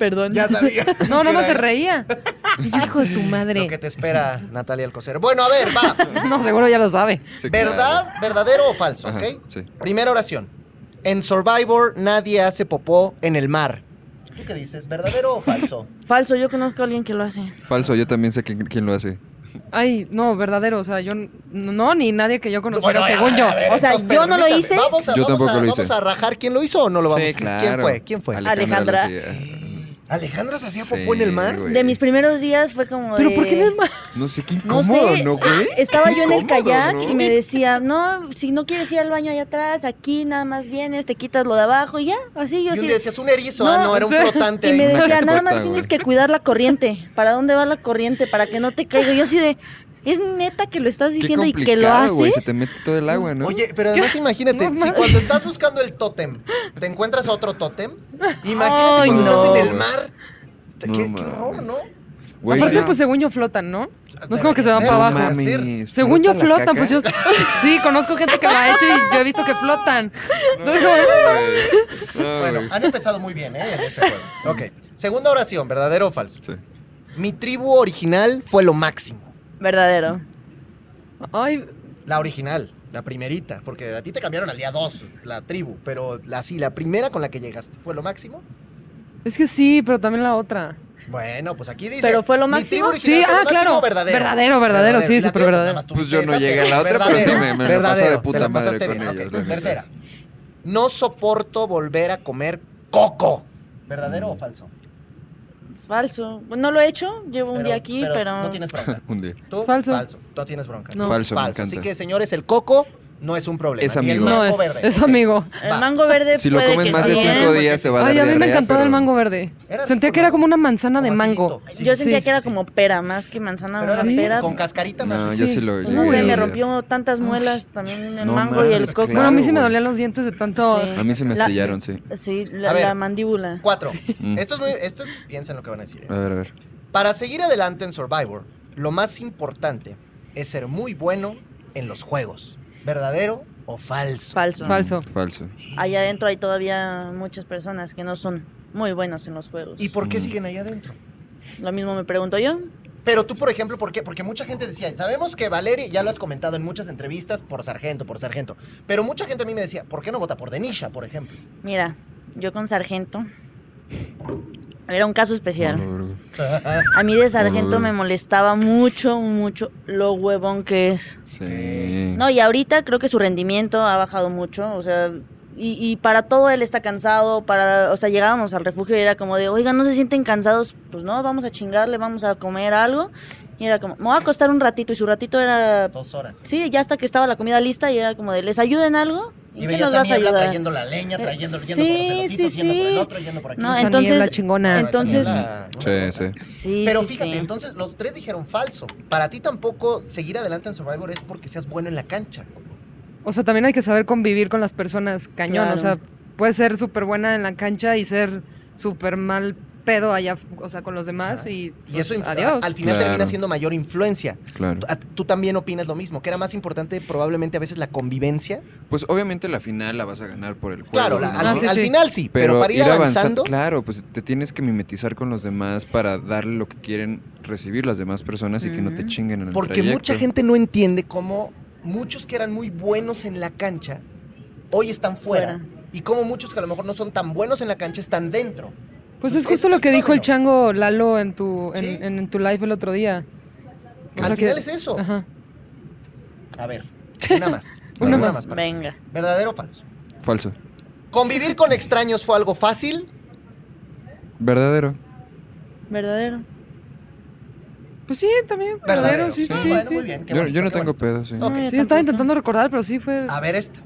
Perdón. Ya sabía. [laughs] No, más se reía. Hijo de tu Lo madre. que te espera Natalia Alcocer. Bueno, a ver, va. [laughs] No, seguro ya lo sabe. Sí, ¿Verdad, verdadero o falso? Ajá, ¿Ok? sí. Primera oración. En Survivor nadie hace popó en el mar. ¿Tú qué dices? ¿Verdadero o falso? [laughs] Falso, yo conozco a alguien que lo hace. Falso, yo también sé quién, quién lo hace. Ay, no, verdadero. O sea, yo. n- No, ni nadie que yo conociera, Bueno, a- según a yo. ver, O sea, entonces, yo no lo permítame. hice. Vamos a, Yo vamos tampoco a- lo hice. ¿Vamos a rajar quién lo hizo o no lo vamos Sí, a claro. ¿Quién fue? ¿Quién fue? Alejandra. lo. ¿Alejandra se hacía Sí, popó en el mar? güey. De mis primeros días fue como Pero de- ¿por qué en el mar? No sé qué No incómodo, sé, ¿no, güey? estaba yo en el Incómodo, kayak ¿no? y me decía, no, si no quieres ir al baño allá atrás, aquí nada más vienes, te quitas lo de abajo y ya, así yo Y un así. día decías un erizo, No, ah, no, era un flotante. Y me. Una decía, nada más tienes güey. que cuidar la corriente. ¿Para dónde va la corriente? Para que no te caiga. Yo así de, Es neta que lo estás diciendo y que lo haces. se te mete todo el agua, ¿no? Oye, pero además imagínate, No si cuando estás buscando el tótem, te encuentras otro tótem, imagínate Ay, cuando no. estás en el mar. Qué, No horror, ¿no? Güey, Aparte, sí. pues según yo flotan, ¿no? No es como que se van para abajo. mames, Según yo ¿flota la flotan, pues yo... [laughs] Sí, conozco gente que lo ha hecho y yo he visto que flotan. No, güey. [laughs] Bueno, han empezado muy bien, ¿eh? En este juego. Ok. Segunda oración, ¿verdadero o falso? Sí. Mi tribu original fue lo máximo. Verdadero. Ay, La original, la primerita, porque a ti te cambiaron al día 2, la tribu, pero la, sí, la primera con la que llegaste, ¿fue lo máximo? es que sí, pero también la otra. Bueno, pues aquí dice. ¿Pero fue lo "Mi máximo?" tribu original Sí, fue lo ah, máximo, claro. verdadero. Verdadero, verdadero, sí, La súper verdadero. nada más Pues yo no llegué a la otra, pero verdadero, sí me- me la pasé de verdadero, puta te la madre pasaste con bien, ellos, la. Tercera. No soporto volver a comer coco. ¿Verdadero Mm. o falso? Falso. No lo he hecho, llevo un día aquí, pero... No tienes bronca. [laughs] Un día. ¿Tú? Falso. Falso. Tú tienes bronca. No. Falso, me Falso. Así que, señores, el coco no es un problema. Es Ni el amigo. mango No, es, verde. es ok. amigo. El mango verde Si lo que más de sí, cinco ¿eh? días te va a dar Ay, a mí me encantaba pero- el mango verde. Era Sentía rico, que era como una manzana de mango. Sí, Yo sentía sí, que era sí. como pera, más que manzana, una pera. con cascarita No, más. yo Sí. sí lo no sé, me rompió tantas muelas también el No mango y el coco. Bueno, a mí sí me dolían los dientes de tanto... Sí. A mí se me La- estillaron, sí. Sí, A la, mandíbula. Cuatro. Mm. Esto es muy. Esto es. Piensa en lo que van a decir. ¿eh? A ver, a ver. Para seguir adelante en Survivor, lo más importante es ser muy bueno en los juegos. ¿Verdadero o falso? Falso. Falso. Falso. Allá adentro hay todavía muchas personas que no son muy buenos en los juegos. ¿Y por qué Mm. siguen ahí adentro? Lo mismo me pregunto yo. Pero tú, por ejemplo, ¿por qué? Porque mucha gente decía, sabemos que Valeria, ya lo has comentado en muchas entrevistas, por sargento, por sargento. Pero mucha gente a mí me decía, ¿por qué no vota por Denisha, por ejemplo? Mira, yo con sargento. Era un caso especial. [laughs] A mí de sargento me molestaba mucho, mucho lo huevón que es. Sí. No, y ahorita creo que su rendimiento ha bajado mucho, o sea, y, y para todo él está cansado, para, o sea, llegábamos al refugio y era como de, oigan, ¿no se sienten cansados? Pues no, vamos a chingarle, vamos a comer algo. Y era como, me voy a acostar un ratito, y su ratito era, Dos horas. sí, ya hasta que estaba la comida lista y era como de, ¿les ayudo en algo? Y ¿En qué veías nos a vas a Niebla ayudar? trayendo la leña, trayendo, Eh, yendo por los sí, sí, yendo por el sí. otro, yendo por aquí. No, Esa entonces- niebla chingona. Entonces- Sí, sí. Sí, Pero sí, fíjate, sí. entonces los tres dijeron falso. Para ti tampoco seguir adelante en Survivor es porque seas bueno en la cancha. O sea, también hay que saber convivir con las personas cañón. Claro. O sea, puedes ser súper buena en la cancha y ser súper mal pedo allá, o sea, con los demás Ajá. y, Y pues, eso inf- adiós. al final Claro. termina siendo mayor influencia. Claro. ¿Tú- Tú también opinas lo mismo, que era más importante probablemente a veces la convivencia. Pues obviamente la final la vas a ganar por el juego. Claro, al, Ah, sí, al sí. final sí, pero, para ir, avanza- avanzando, claro, pues te tienes que mimetizar con los demás para darle lo que quieren recibir las demás personas y que no te chinguen en el porque trayecto. mucha gente no entiende cómo muchos que eran muy buenos en la cancha hoy están fuera. Fuera. Y cómo muchos que a lo mejor no son tan buenos en la cancha están dentro. Pues es justo lo que dijo el chango Lalo en tu, en, Sí. en- en tu live el otro día. O Al sea que- final es eso. Ajá. A ver, [laughs] una más. Una más. Venga. ¿Verdadero o falso? Falso. ¿Convivir con extraños fue algo fácil? Verdadero. ¿Verdadero? Pues sí, también. Verdadero, sí, sí, sí. bueno, sí. muy bien. qué Yo, bonito, yo no qué tengo bonito. pedo, sí. No, Sí, estaba intentando recordar, pero sí fue. A ver esta.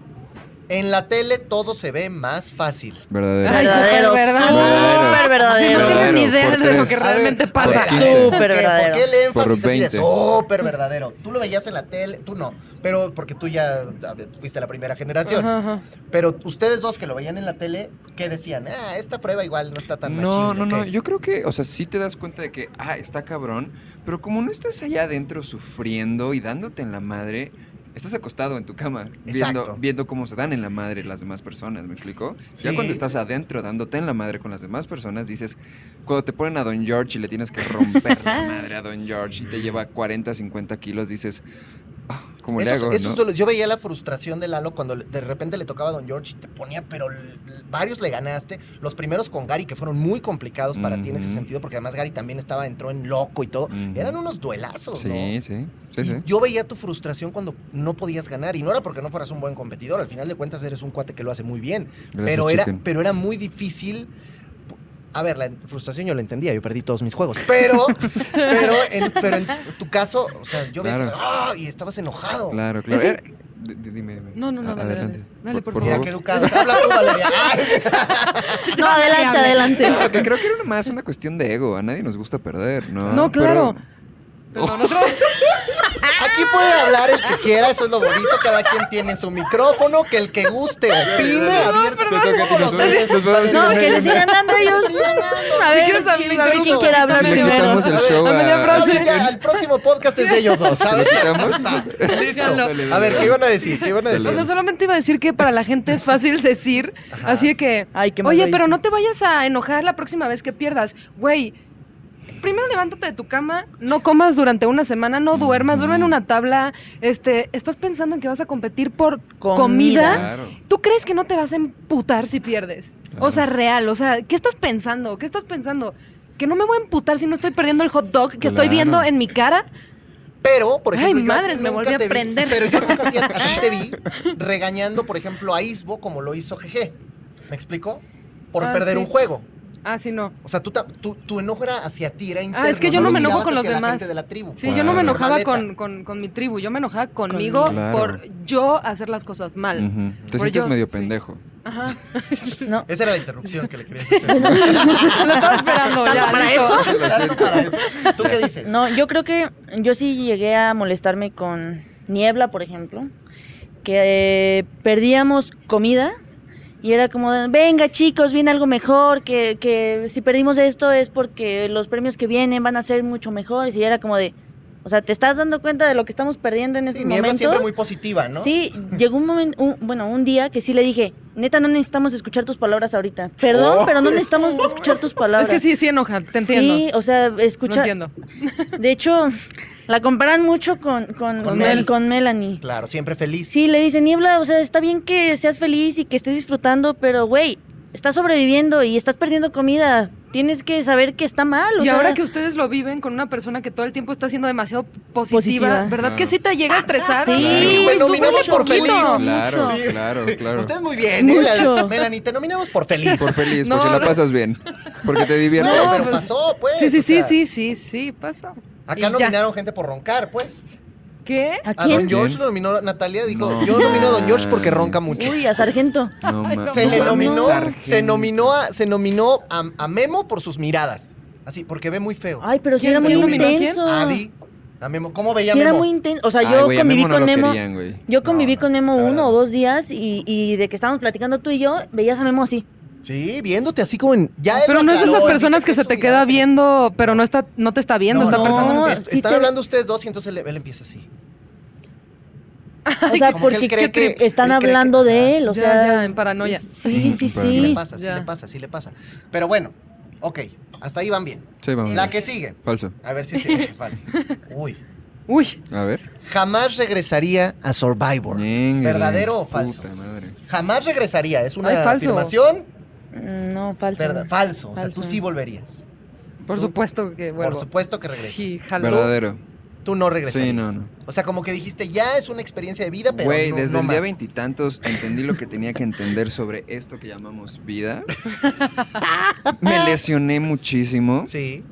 En la tele todo se ve más fácil. Verdadero. Ay, súper Verdadero, verdad. súper verdadero. no tienen ni Verdadero, idea de lo que realmente pasa. ver, Por ¿por qué? 15. Súper ¿Por qué verdadero. el énfasis Por así de 20. súper verdadero? Tú lo veías en la tele, tú no, pero porque tú ya fuiste la primera generación. Ajá, ajá. Pero ustedes dos que lo veían en la tele, ¿qué decían? Ah, esta prueba igual no está tan No, machín, no, ¿o no. Yo creo que, o sea, sí te das cuenta de que, ah, está cabrón, pero como no estás allá adentro sufriendo y dándote en la madre, estás acostado en tu cama viendo, viendo cómo se dan en la madre las demás personas, ¿me explico? Sí. Ya cuando estás adentro dándote en la madre con las demás personas, dices, cuando te ponen a Don George y le tienes que romper la madre a Don [laughs] George y te lleva 40, 50 kilos, dices, los- yo veía la frustración de Lalo cuando de repente le tocaba a Don George y te ponía, pero varios le ganaste. Los primeros con Gary, que fueron muy complicados para ti en ese sentido, porque además Gary también estaba, entró en loco y todo. Eran unos duelazos, Sí, ¿no? sí, sí, Y sí. Yo veía tu frustración cuando no podías ganar. Y no era porque no fueras un buen competidor. Al final de cuentas eres un cuate que lo hace muy bien. Gracias, pero, era, chicken. pero era muy difícil. A ver, la frustración yo la entendía. Yo perdí todos mis juegos. Pero, pero, en, pero en tu caso, o sea, yo veía Claro. que, ¡ah! y estabas enojado. Claro, claro. Di- dime, dime. No, no, no, adelante. dale. Dale, por Mira favor. qué educado. Habla tú, Valeria. Ay. [laughs] No, adelante, adelante. Creo que era más una cuestión de ego. A nadie nos gusta perder, ¿no? No, claro. Perdón, otro. Aquí puede hablar el que quiera, eso es lo bonito. Cada quien tiene su micrófono, que el que guste opine. a a No, que le sigan dando ellos. A ver, a ver quién quiere hablar primero. quitamos el A ver, show a media a... frase. Oye, ya, el próximo podcast es de ellos dos, ¿Se ¿sabes? Listo. A ver. ¿qué iban a decir? ¿Qué iban a decir? O sea, solamente iba a decir que para la gente es fácil decir, así de que, oye, pero hice". no te vayas a enojar la próxima vez que pierdas. Güey, primero levántate de tu cama, no comas durante una semana, no duermas, duerme en una tabla, este, estás pensando en que vas a competir por comida. Comida. Claro. ¿Tú crees que no te vas a emputar si pierdes? Claro. O sea, real, o sea, ¿qué estás pensando? ¿Qué estás pensando? Que no me voy a emputar si no estoy perdiendo el hot dog que estoy viendo en mi cara. Pero, por Ay, ejemplo, yo a madres, ti me volví a te vi- prender. pero yo nunca vi- a ti te vi [laughs] regañando, por ejemplo, a Isbo como lo hizo GG. ¿Me explico? Por Ah, perder sí. un juego. Ah, sí, no. O sea, tú, ta- tu, tu enojo era hacia ti, era interno. Ah, es que yo no me enojo con los la demás. gente de la tribu. Sí, yo no me enojaba con, con- con mi tribu, yo me enojaba conmigo Claro. por yo hacer las cosas mal. Ujú. Te Por sientes ellos, medio sí. pendejo. Ajá. [laughs] No. Esa era la interrupción que le querías hacer. [laughs] Lo estaba esperando ya. ¿Para eso? Tanto para eso. ¿Tú qué dices? No, yo creo que yo sí llegué a molestarme con Niebla, por ejemplo, que eh, perdíamos comida y era como, de, venga chicos, viene algo mejor, que, que si perdimos esto es porque los premios que vienen van a ser mucho mejores y era como de, o sea, ¿te estás dando cuenta de lo que estamos perdiendo en Sí, estos momentos? siempre muy positiva, ¿no? Sí, llegó un momento, un- bueno, un día que sí le dije, neta, no necesitamos escuchar tus palabras ahorita. Perdón, Oh. pero no necesitamos escuchar tus palabras. [laughs] Es que sí, sí enoja, te entiendo. Sí, o sea, no escucha. entiendo. De hecho, la comparan mucho con, con, Con Mel- con Melanie. Claro, siempre feliz. Sí, le dice, Niebla, o sea, está bien que seas feliz y que estés disfrutando, pero, güey, estás sobreviviendo y estás perdiendo comida. Tienes que saber que está mal. o Y sea, ahora que ustedes lo viven con una persona que todo el tiempo está siendo demasiado positiva, Positiva. ¿verdad Claro. que sí te llega a estresar? Sí, Claro. Nominamos por feliz. Claro. Sí. claro, claro. Ustedes muy bien, ¿eh? La- [laughs] Melanie, te nominamos por feliz. Por feliz, No, porque la no. pasas bien. Porque te diviertes. No, No, pero pues- pasó, pues. Sí, sí, o sí, sea, sí, sí, sí, pasó. Acá nominaron gente por roncar, pues. ¿Qué? ¿A A quién? Don George lo nominó Natalia, dijo, No yo nomino a Don George porque ronca mucho. Uy, a Sargento. No, Se le nominó, sargento. se nominó a, se nominó a, a Memo por sus miradas. Así, porque ve muy feo. Ay, pero sí ¿Quién era muy intenso. A Adi, a Memo. ¿Cómo veía Sí era Memo? muy intenso. O sea, Ay, yo conviví Memo no con Memo. Yo conviví No, con Memo uno verdad. o dos días y, y de que estábamos platicando tú y yo, veías a Memo así. Sí, viéndote así como en... Ya Pero no es de esas personas que se te queda viendo, pero no está, no te está viendo, No, está no, pensando en no, ti. es- sí están te- hablando ustedes dos y entonces él, él empieza así. O sea, como que porque cree cree que- están que- hablando de él, o Ya, sea. ya, en paranoia. Sí, Sí, sí, Sí le pasa, sí Ya. le pasa, sí le pasa. Pero bueno, ok, hasta ahí van bien. Sí, vamos. La que sigue, Falso. a ver si se... [laughs] falso. Uy, Uy, A ver. jamás regresaría a Survivor. ¿Verdadero o falso? Puta madre. Jamás regresaría, es una Ay, falso. afirmación No, falso. verdad, falso. O sea, tú sí volverías. por supuesto que vuelvo. Por supuesto que regresas. Sí, jalo. Verdadero. Tú no regresarías. Sí, no, no. O sea, como que dijiste, ya es una experiencia de vida, pero Güey, no, desde no el día veintitantos entendí lo que tenía que entender sobre esto que llamamos vida. [laughs] Me lesioné muchísimo. Sí.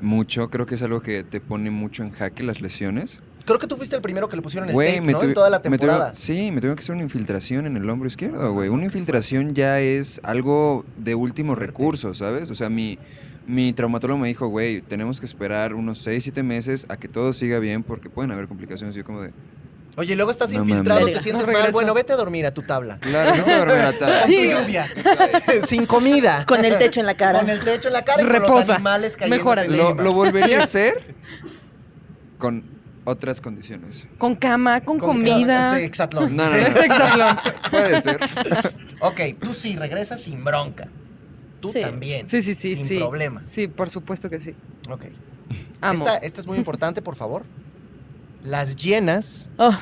Mucho. Creo que es algo que te pone mucho en jaque las lesiones. Creo que tú fuiste el primero que le pusieron el Güey, tape, ¿no? tuve- en toda la me tuve- temporada. sí, me tuvieron que hacer una infiltración en el hombro izquierdo, güey. Una infiltración ya es algo de último Fuerte. recurso, ¿sabes? O sea, mi, mi traumatólogo me dijo, güey, tenemos que esperar unos 6, 7 meses a que todo siga bien porque pueden haber complicaciones. Y yo como de, Oye, luego estás No infiltrado, te [laughs] sientes No mal. Bueno, vete a dormir a tu tabla. claro, no puedo dormir a tal. Con tu lluvia. [laughs] Sin comida. Con el techo en la cara. Con el techo en la cara y con los Reposa. animales cayendo. Lo, lo volvería a hacer con otras condiciones. Con cama, con, comida. Sí, exatlón. No, no, Sí. no. [laughs] Hexatlón. Puede ser. [laughs] Ok, tú sí, regresas sin bronca. Tú Sí. también. Sí, sí, sí, Sin sí. problema. Sí, por supuesto que sí. Ok. Amo. Esta, esta es muy importante, por favor. Las llenas Oh,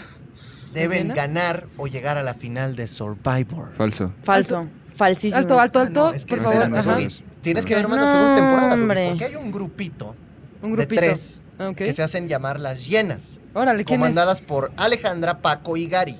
deben llenas? ganar o llegar a la final de Survivor. Falso. falso. Falsísimo. Alto, alto, Ah, alto, no, es que por no, favor. Tienes que ver más la segunda temporada, porque hay un grupito, Un de grupito. tres Que se hacen llamar las llenas, Órale, ¿quién es? comandadas por Alejandra, Paco y Gary,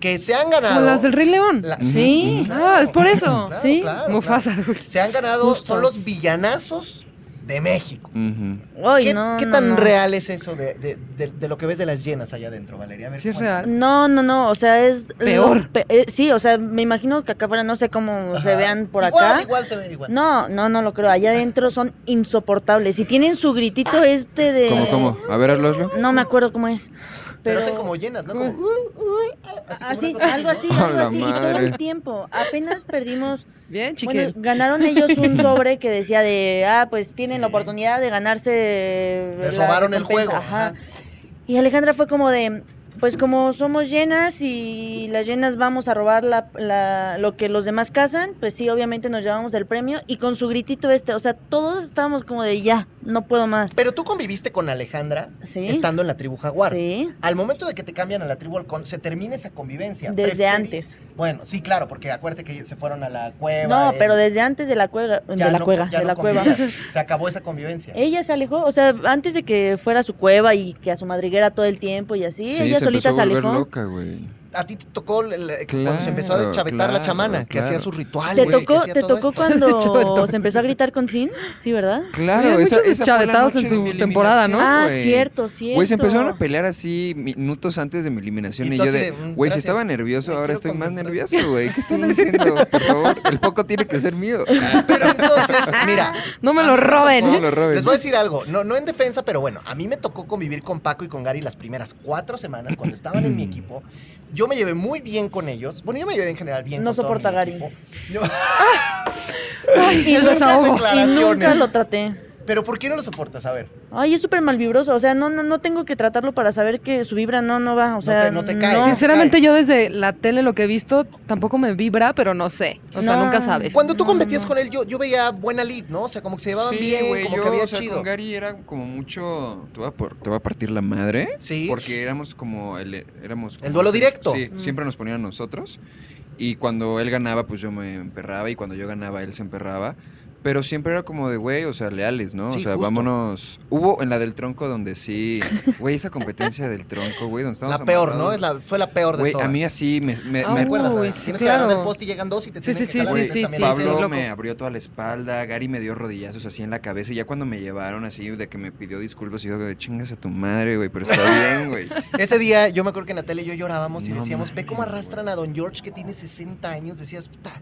que se han ganado... Como las del Rey León. la- Sí. Ah, es por eso. Claro, Sí. claro, Mufasa. claro. Se han ganado, Justo. son los villanazos de México. ¿Qué, no, qué no, tan no. real es eso de, de- de- de lo que ves de las llenas allá adentro, Valeria? A ver, Sí es real. No, no, no, o sea, es... lo Peor. pe- eh, sí, o sea, me imagino que acá afuera no sé cómo se vean por Igual, acá. Igual se ve igual. No, no, no lo creo. Allá adentro son insoportables. Y tienen su gritito este de... ¿Cómo, cómo? A ver, hazlo, hazlo. No me acuerdo cómo es. Pero, Pero, hacen como llenas, ¿no? Como, Uy. así, como así, algo así, algo así. Y todo el tiempo. Apenas perdimos... Bien, Bueno, chiquel. ganaron ellos un [laughs] sobre que decía de, ah, pues tienen la oportunidad de ganarse... Les robaron el recompensa". juego. Ajá. ajá. Y Alejandra fue como de, pues como somos llenas y las llenas vamos a robar la, la- lo que los demás cazan, pues sí, obviamente nos llevamos el premio y con su gritito este, o sea, todos estábamos como de, ya, no puedo más. Pero tú conviviste con Alejandra Sí. estando en la tribu Jaguar. Sí, Al momento de que te cambian a la tribu Halcón, se termina esa convivencia. desde Preferi- antes. Bueno, sí, claro, porque acuérdate que se fueron a la cueva. No, él- pero desde antes de la cueva, ya de la no- cueva, ya de no la cueva. [laughs] Se acabó esa convivencia. Ella se alejó, o sea, antes de que fuera a su cueva y que a su madriguera todo el tiempo y así, ella se solita se alejó. loca, güey. A ti te tocó el- cuando se empezó a Claro, deschavetar la claro, chamana, que hacía sus rituales. ¿Te que tocó, hacía te todo tocó esto. cuando [laughs] se empezó a gritar con Sin? Sí, ¿verdad? Claro, esa, muchos esa deschavetados en su temporada, ¿no? Ah, güey. cierto, cierto. Güey, se empezaron a pelear así minutos antes de mi eliminación Y y, yo de, güey, si estaba nervioso, me ahora estoy más concentrar". nervioso, güey. ¿Qué están [laughs] haciendo? Por favor, el poco tiene que ser mío. [laughs] Pero entonces, mira. No me lo roben. No me lo roben. Les voy a decir algo, no, no en defensa, pero bueno, a mí me tocó convivir con Paco y con Gary las primeras cuatro semanas cuando estaban en mi equipo. Yo me llevé muy bien con ellos. Bueno, yo me llevé en general bien No con todo soporta mi a Gary. equipo. [laughs] Yo- [laughs] Ay, el nunca desahogo. Y declaraciones. nunca lo traté. Pero ¿por qué no lo soportas? A ver. Ay, es súper malvibroso. O sea, no, no, no tengo que tratarlo para saber que su vibra no, no va. O No sea, te- no te cae. Sinceramente, Cae. yo desde la tele lo que he visto tampoco me vibra, pero no sé. O sea, No. nunca sabes. Cuando tú No, competías no. con él, yo, yo veía buena lead, ¿no? O sea, como que se llevaban Sí, bien, güey, como yo, que había o sea, chido. con Gary era como mucho, te voy a, por- te voy a partir la madre. Sí. Porque éramos como, el, éramos como- duelo directo. Sí, Mm. siempre nos ponían a nosotros. Y cuando él ganaba, pues yo me emperraba. Y cuando yo ganaba, él se emperraba. Pero siempre era como de, güey, o sea, leales, ¿no? Sí, o sea, justo. vámonos. Hubo en la del tronco donde sí, güey, esa competencia del tronco, güey, donde estábamos La peor, ¿no? amarrados. Es la, fue la peor de Güey, todas. a mí así me... me- Ah, me-. Uy, Adela? sí, Tienes que agarrar claro. del poste y llegan dos y te Sí, tienen sí, que sí, sí, también sí, sí, Pablo loco. me abrió toda la espalda, Gary me dio rodillazos así en la cabeza y ya cuando me llevaron así de que me pidió disculpas y yo de chingas a tu madre, güey, pero está bien, güey. [laughs] Ese día yo me acuerdo que Natalia y yo llorábamos y No decíamos, ve cómo arrastran a Don George que tiene 60 años. Decías, puta.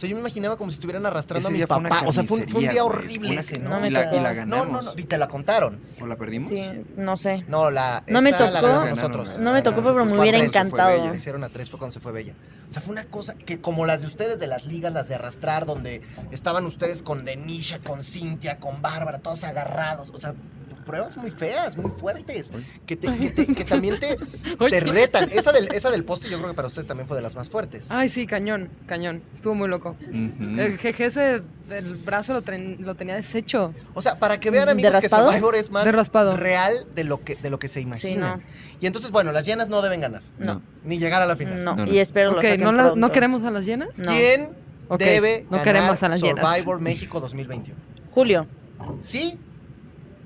O sea, yo me imaginaba como si estuvieran arrastrando Ese a mi papá. O sea, fue un, fue un carnicería, día horrible ese, ¿no? No me y, la, y tocó. la no, ganamos. no, no. Y te la contaron. ¿O la perdimos? Sí, no sé. No, la. No me tocó. La ganamos nosotros. no me La tocó, pero me hubiera encantado. La hicieron a tres, fue cuando se fue Bella. O sea, fue una cosa que como las de ustedes de las ligas, las de arrastrar, donde estaban ustedes con Denisha, con Cintia, con Bárbara, todos agarrados. O sea, pruebas muy feas, muy fuertes, que, te- que te- que también te, [laughs] te retan. Esa del, esa del poste yo creo que para ustedes también fue de las más fuertes. Ay, sí, cañón, cañón. Estuvo muy loco. El jeje ese del brazo lo, lo tenía deshecho. O sea, para que vean ¿De amigos que? Survivor es más De raspado. real de lo que, de lo que se Sí, imagina. no. Y entonces, bueno, las llenas no deben ganar, No. ni llegar a la final. No, No, no. y espero lo Ok, saquen ¿no, la- pronto. ¿no queremos a las llenas? No. ¿Quién debe no ganar queremos a las llenas. Survivor México 2021? Julio ¿Sí?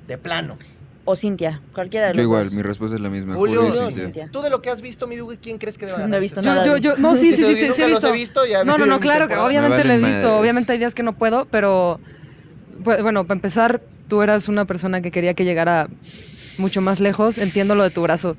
De plano. o Cintia, cualquiera de Yo los igual, dos. mi respuesta es la misma. Julio, Julio Cintia. Cintia. Tú de lo que has visto, mi Dugue, ¿quién crees que debe [laughs] No ganar? he visto nada. Yo, yo, no, sí, sí, sí, sí, sí he los visto. he visto. ya No, no, no, claro que obviamente Me lo he visto. madres. Obviamente hay días que no puedo, pero pues, bueno, para empezar, tú eras una persona que quería que llegara mucho más lejos. Entiendo lo de tu brazo.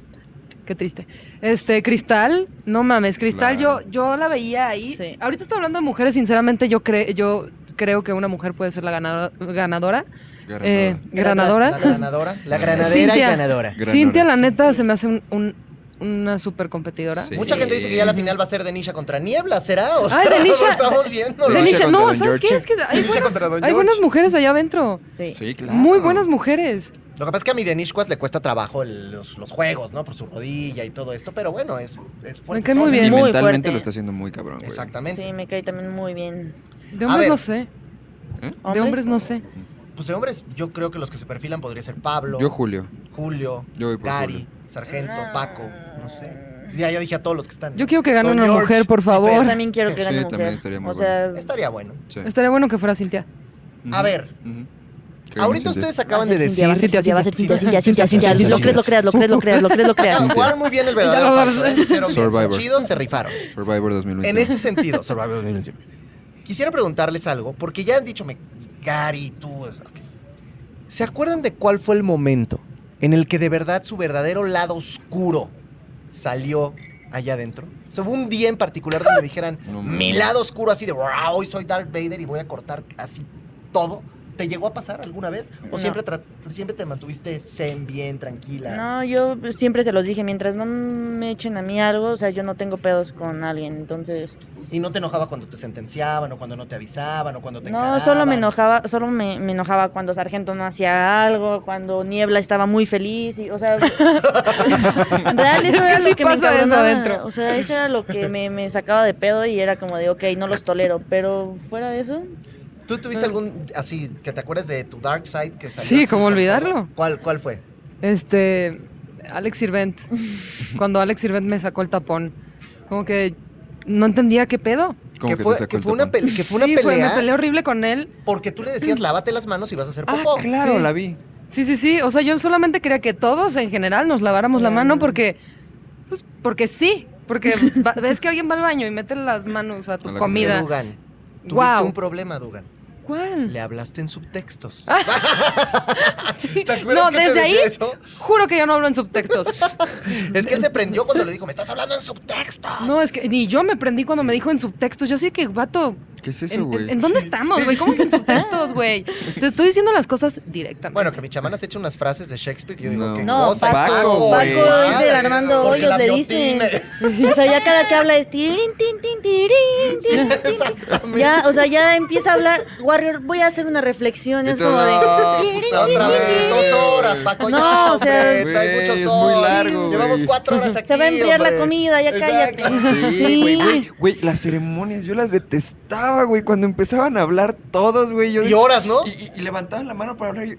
Qué triste. Este, Cristal, no mames, Cristal, Claro. yo, yo la veía ahí. Sí. Ahorita estoy hablando de mujeres, sinceramente, yo, cre yo creo que una mujer puede ser la ganado- ganadora. Eh, La ganadora. granadora, la granadera Cintia. y ganadora. Cintia, la neta, sí. se me hace un- un- una super competidora. Sí. Mucha gente dice que ya la final va a ser Denisha contra Niebla, ¿será? O sea, [laughs] Ay, Denisha- estamos viendo. Denisha no, ¿sabes qué? Es que hay buenas, hay buenas mujeres allá adentro. Sí. Sí, claro. Muy buenas mujeres. Lo que pasa es que a mi Denishquas le cuesta trabajo el- los, los juegos, ¿no? Por su rodilla y todo esto, pero bueno, es, es fuerte. cae muy Y bien. Muy mentalmente fuerte. lo está haciendo muy cabrón, güey. Exactamente. Sí, me cae también muy bien. De A hombres no sé. ¿Eh? De hombres no sé. Pues de hombres, yo creo que los que se perfilan podría ser Pablo, Yo, Julio. Julio, Yo voy por Gary, Julio. Sargento, Paco, no sé. Ya, ya dije a todos los que están. Yo quiero que gane Don una George mujer, por favor. Yo también quiero que Sí, gane también mujer. estaría muy o sea, Estaría bueno. Sí. Estaría bueno que fuera Cintia. A ver, ujú. ¿Qué ahorita ustedes acaban de decir. va a ser Cintia, Cintia, va a ser Cintia. Cintia, Cintia, Cintia, Cintia. Cintia, Lo crees, lo creas, lo crees, lo creas, lo crees, lo creas. Ah, Jugaron muy bien el verdadero Ya lo falso, ¿eh? Lo hicieron bien, son Survivor. chidos, se rifaron. Survivor 2021. En este sentido, Survivor 2021. Quisiera preguntarles algo, porque ya han dicho, me, Gary, tú. ok. ¿Se acuerdan de cuál fue el momento en el que de verdad su verdadero lado oscuro salió allá adentro? O sea, hubo un día en particular donde [laughs] dijeran, No mi lado oscuro así de, wow, hoy soy Darth Vader y voy a cortar así todo. ¿Te llegó a pasar alguna vez? ¿O No. siempre, siempre te mantuviste zen, bien, tranquila? No, yo siempre se los dije, mientras no me echen a mí algo, o sea, yo no tengo pedos con alguien, entonces... ¿Y no te enojaba cuando te sentenciaban o cuando no te avisaban o cuando te No, solo encaraban? me enojaba, solo me, me enojaba cuando Sargento no hacía algo, cuando Niebla estaba muy feliz, y, o sea... [laughs] en real eso Es que era sí lo que me pasa eso encabronaba, adentro. O sea, eso era lo que me, me sacaba de pedo y era como de, ok, no los tolero, pero fuera de eso... ¿Tú tuviste algún, así, que te acuerdes de tu Dark Side que salió Sí, ¿cómo olvidarlo? ¿Cuál, ¿Cuál fue? Este, Alex Sirvent. [laughs] Cuando Alex Sirvent me sacó el tapón. Como que no entendía qué pedo. Que, que, fue, que fue una, que fue una sí, fue- pelea me peleé horrible con él. porque tú le decías lávate las manos y vas a hacer Ah, popó. claro, Sí. la vi. Sí, sí, sí. O sea, yo solamente quería que todos en general nos laváramos la mano porque. Pues porque sí. Porque va- [laughs] ves que alguien va al baño y mete las manos a tu A comida. Dugan, tuviste Guau. un problema, Dugan. ¿Cuál? Le hablaste en subtextos. [laughs] Sí. ¿Te acuerdas No, que te desde ahí eso? juro que ya no hablo en subtextos. [laughs] Es que él se prendió cuando le dijo, me estás hablando en subtextos. No, es que ni yo me prendí cuando me dijo en subtextos. Yo sí que, vato, ¿Qué es ¿en, eso, güey? en dónde estamos, güey? ¿Cómo que [laughs] en subtextos, güey? Te estoy diciendo las cosas directamente. Bueno, que mi chamana se echa unas frases de Shakespeare que yo digo, No. qué No, cosa. Paco, Paco, es el Armando porque Hoyos, la le dicen. O sea, ya cada que habla es tirin, tin, tin, tirin, tin, tin, tin. Exactamente. Ya, o sea, ya empieza a hablar, Warrior, voy a hacer una reflexión, es como de... [laughs] Otra vez, dos horas, Paco, No, ya, o sea- hay mucho sol. muy largo, Llevamos cuatro horas aquí, Se va a enfriar la comida, ya cállate. Sí, güey, las ceremonias, yo las detestaba, güey, cuando empezaban a hablar todos, güey, yo Y horas, ¿no? y, levantaban la mano para hablar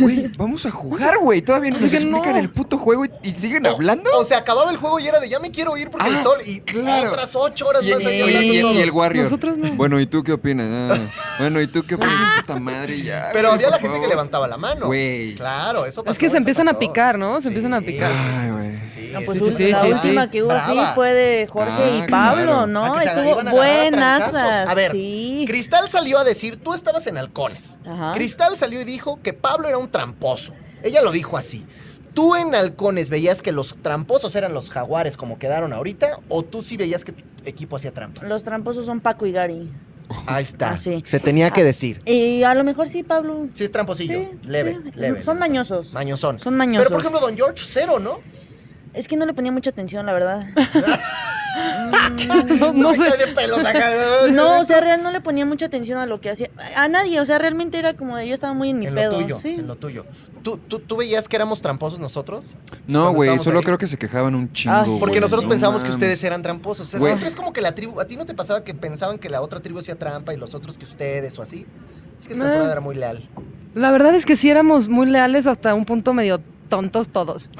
güey, vamos a jugar, güey, todavía no nos que explican no. el puto juego y, y siguen hablando. O sea, acababa el juego y era de ya me quiero ir porque el Ah, sol y claro. otras ocho horas Y, más ahí y- hablando y- todos. el Warrior. Nosotros no. Bueno, ¿y tú qué opinas? Ah, bueno, ¿y tú qué opinas? Puta madre, ya. Pero güey, había la gente que levantaba la mano. Güey. Claro, eso pasó. Es que se empiezan a picar, ¿no? Se empiezan a picar. Ay, sí, güey. sí, sí, sí, No, sí, pues Sí, la última que hubo así fue de Jorge Ah, y Pablo, claro. ¿no? Estuvo iban a ver. Cristal salió a decir, tú estabas en halcones. Ajá. Cristal salió y dijo que Pablo era un tramposo. Ella lo dijo así. ¿Tú en halcones veías que los tramposos eran los jaguares como quedaron ahorita? ¿O tú sí veías que tu equipo hacía trampa? Los tramposos son Paco y Gary. Ahí está. Ah, sí. Se tenía que Ah. decir. Y a lo mejor sí, Pablo. Sí, es tramposillo. Sí, leve, sí. leve. Son mañosos. Mañosón. Son mañosos. Pero por ejemplo, Don George, cero, ¿no? Es que no le ponía mucha atención, la verdad. [laughs] No, sé. de pelos acá. [laughs] No, o sea, real no le ponía mucha atención a lo que hacía. A nadie, o sea, realmente era como de yo estaba muy en mi En pedo. lo tuyo, sí. en lo tuyo. ¿Tú, tú, tú veías que éramos tramposos nosotros? No, güey, solo ahí. creo que se quejaban un chingo. Ay. Porque nosotros no pensábamos que ustedes eran tramposos. O sea, siempre es como que la tribu. ¿A ti no te pasaba que pensaban que la otra tribu hacía trampa y los otros que ustedes o así? Es que tu temporada era muy leal. La verdad es que sí éramos muy leales hasta un punto medio tontos todos.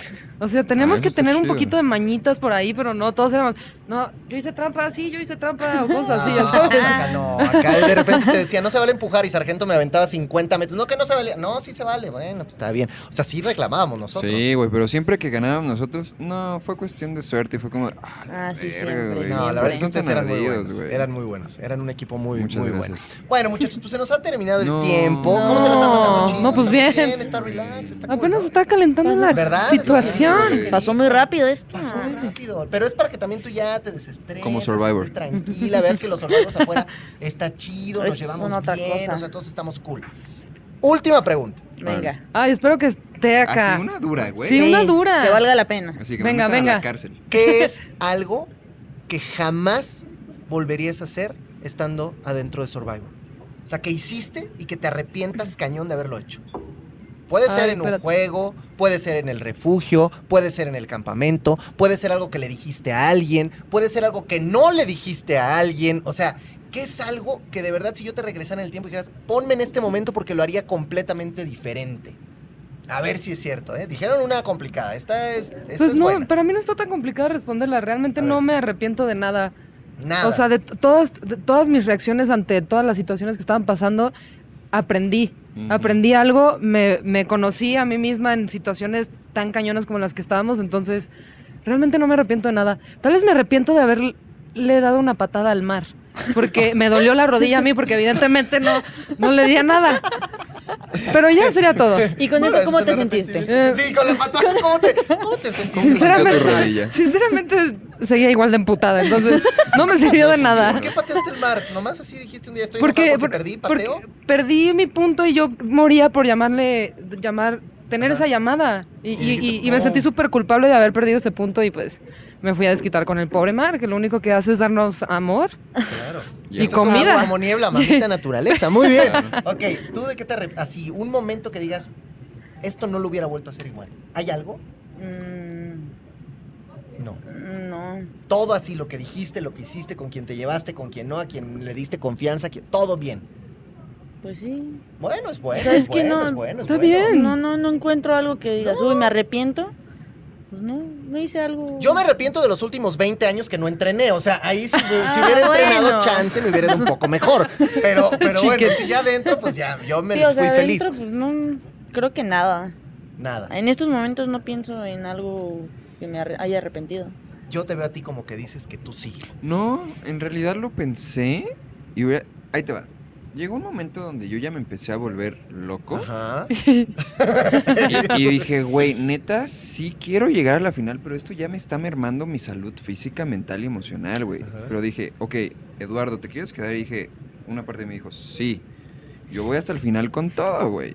O sea, tenemos Ah, que tener un poquito de mañitas por ahí, pero no, todos éramos, no, yo hice trampa, sí, yo hice trampa, o cosas así, ya No, sabes. [laughs] acá no, acá de repente te decía, no se vale empujar y Sargento me aventaba 50 metros. No, que no se vale. No, sí se vale. Bueno, pues está bien. O sea, sí reclamábamos nosotros. Sí, güey, pero siempre que ganábamos nosotros, no, fue cuestión de suerte y fue como, ah, la Ah, sí, verga, siempre, güey. No, la verdad es que Son ustedes tan eran muy buenos. güey. Eran muy buenos. Eran un equipo muy, Muchas muy gracias. bueno. Bueno, muchachos, pues se nos ha terminado el No. tiempo. ¿Cómo se la están pasando, chicos? No, pues Está bien. Está relax, está Apenas está calentando la ¿Verdad? situación. Pasó muy rápido esto. Pasó muy rápido. Pero es para que también tú ya te desestreses. Como Survivor. tranquila, veas que los Survivors afuera está chido, nos llevamos bien, cosa. o sea, todos estamos cool. Última pregunta. Venga. Ay, espero que esté acá. Así una dura, güey. Sí, una dura. Que valga la pena. Así que me Venga, a venga. la cárcel. ¿Qué [laughs] es algo que jamás volverías a hacer estando adentro de Survivor? O sea, que hiciste y que te arrepientas cañón de haberlo hecho. Puede ser en un juego, puede ser en el refugio, puede ser en el campamento, puede ser algo que le dijiste a alguien, puede ser algo que no le dijiste a alguien. O sea, ¿qué es algo que de verdad si yo te regresara en el tiempo y dijeras, ponme en este momento porque lo haría completamente diferente? A ver si es cierto, ¿eh? Dijeron una complicada. Esta es, esta Pues es no, buena. para mí no está tan complicado responderla. Realmente no me arrepiento de nada. Nada. O sea, de todas, de todas mis reacciones ante todas las situaciones que estaban pasando, aprendí. Aprendí algo, me, me conocí a mí misma en situaciones tan cañonas como las que estábamos, entonces realmente no me arrepiento de nada. Tal vez me arrepiento de haberle dado una patada al mar, porque [laughs] me dolió la rodilla a mí, porque evidentemente no, no le di a nada. Pero ya sería todo. ¿Y con Bueno, eso cómo se te sentiste? Sí, con la patada. ¿Cómo te, cómo te sentiste? Sinceramente, sinceramente seguía igual de emputada, entonces no me sirvió de nada. ¿Por qué pateaste el mar? Nomás así dijiste un día estoy Porque, porque por- perdí, porque pateo. perdí mi punto y yo moría por llamarle, llamar, tener Ajá. esa llamada. Y, Y y- y- y me sentí súper culpable de haber perdido ese punto y pues me fui a desquitar con el pobre mar, que lo único que hace es darnos amor. Claro. Y es como- comida. Como niebla, mamita [laughs] naturaleza. Muy bien. Ok, ¿tú de qué te... Así, un momento que digas, esto no lo hubiera vuelto a hacer igual. ¿Hay algo? Mm, No. no. Todo así, lo que dijiste, lo que hiciste, con quien te llevaste, con quien no, a quien le diste confianza, que todo bien. Pues sí. Bueno, es bueno, ¿Sabes es qué? bueno, No, es bueno. es está bueno. bien. No, no, no encuentro algo que digas, uy, me arrepiento. Pues no, no hice algo. Yo me arrepiento de los últimos 20 años que no entrené. O sea, ahí si, si Ah, hubiera [laughs] entrenado bueno. chance me hubiera ido un poco mejor. Pero, [laughs] pero bueno, si ya adentro, pues ya, yo me Sí, o fui sea, feliz. adentro, pues no, creo que nada. Nada. En estos momentos no pienso en algo que me haya arrepentido. Yo te veo a ti como que dices que tú sí. No, en realidad lo pensé y ahí te va. Llegó un momento donde yo ya me empecé a volver loco Ajá. y, y dije, güey, neta, sí quiero llegar a la final, pero esto ya me está mermando mi salud física, mental y emocional, güey. Pero dije, ok, Eduardo, ¿te quieres quedar? Y dije, una parte me dijo, sí, yo voy hasta el final con todo, güey.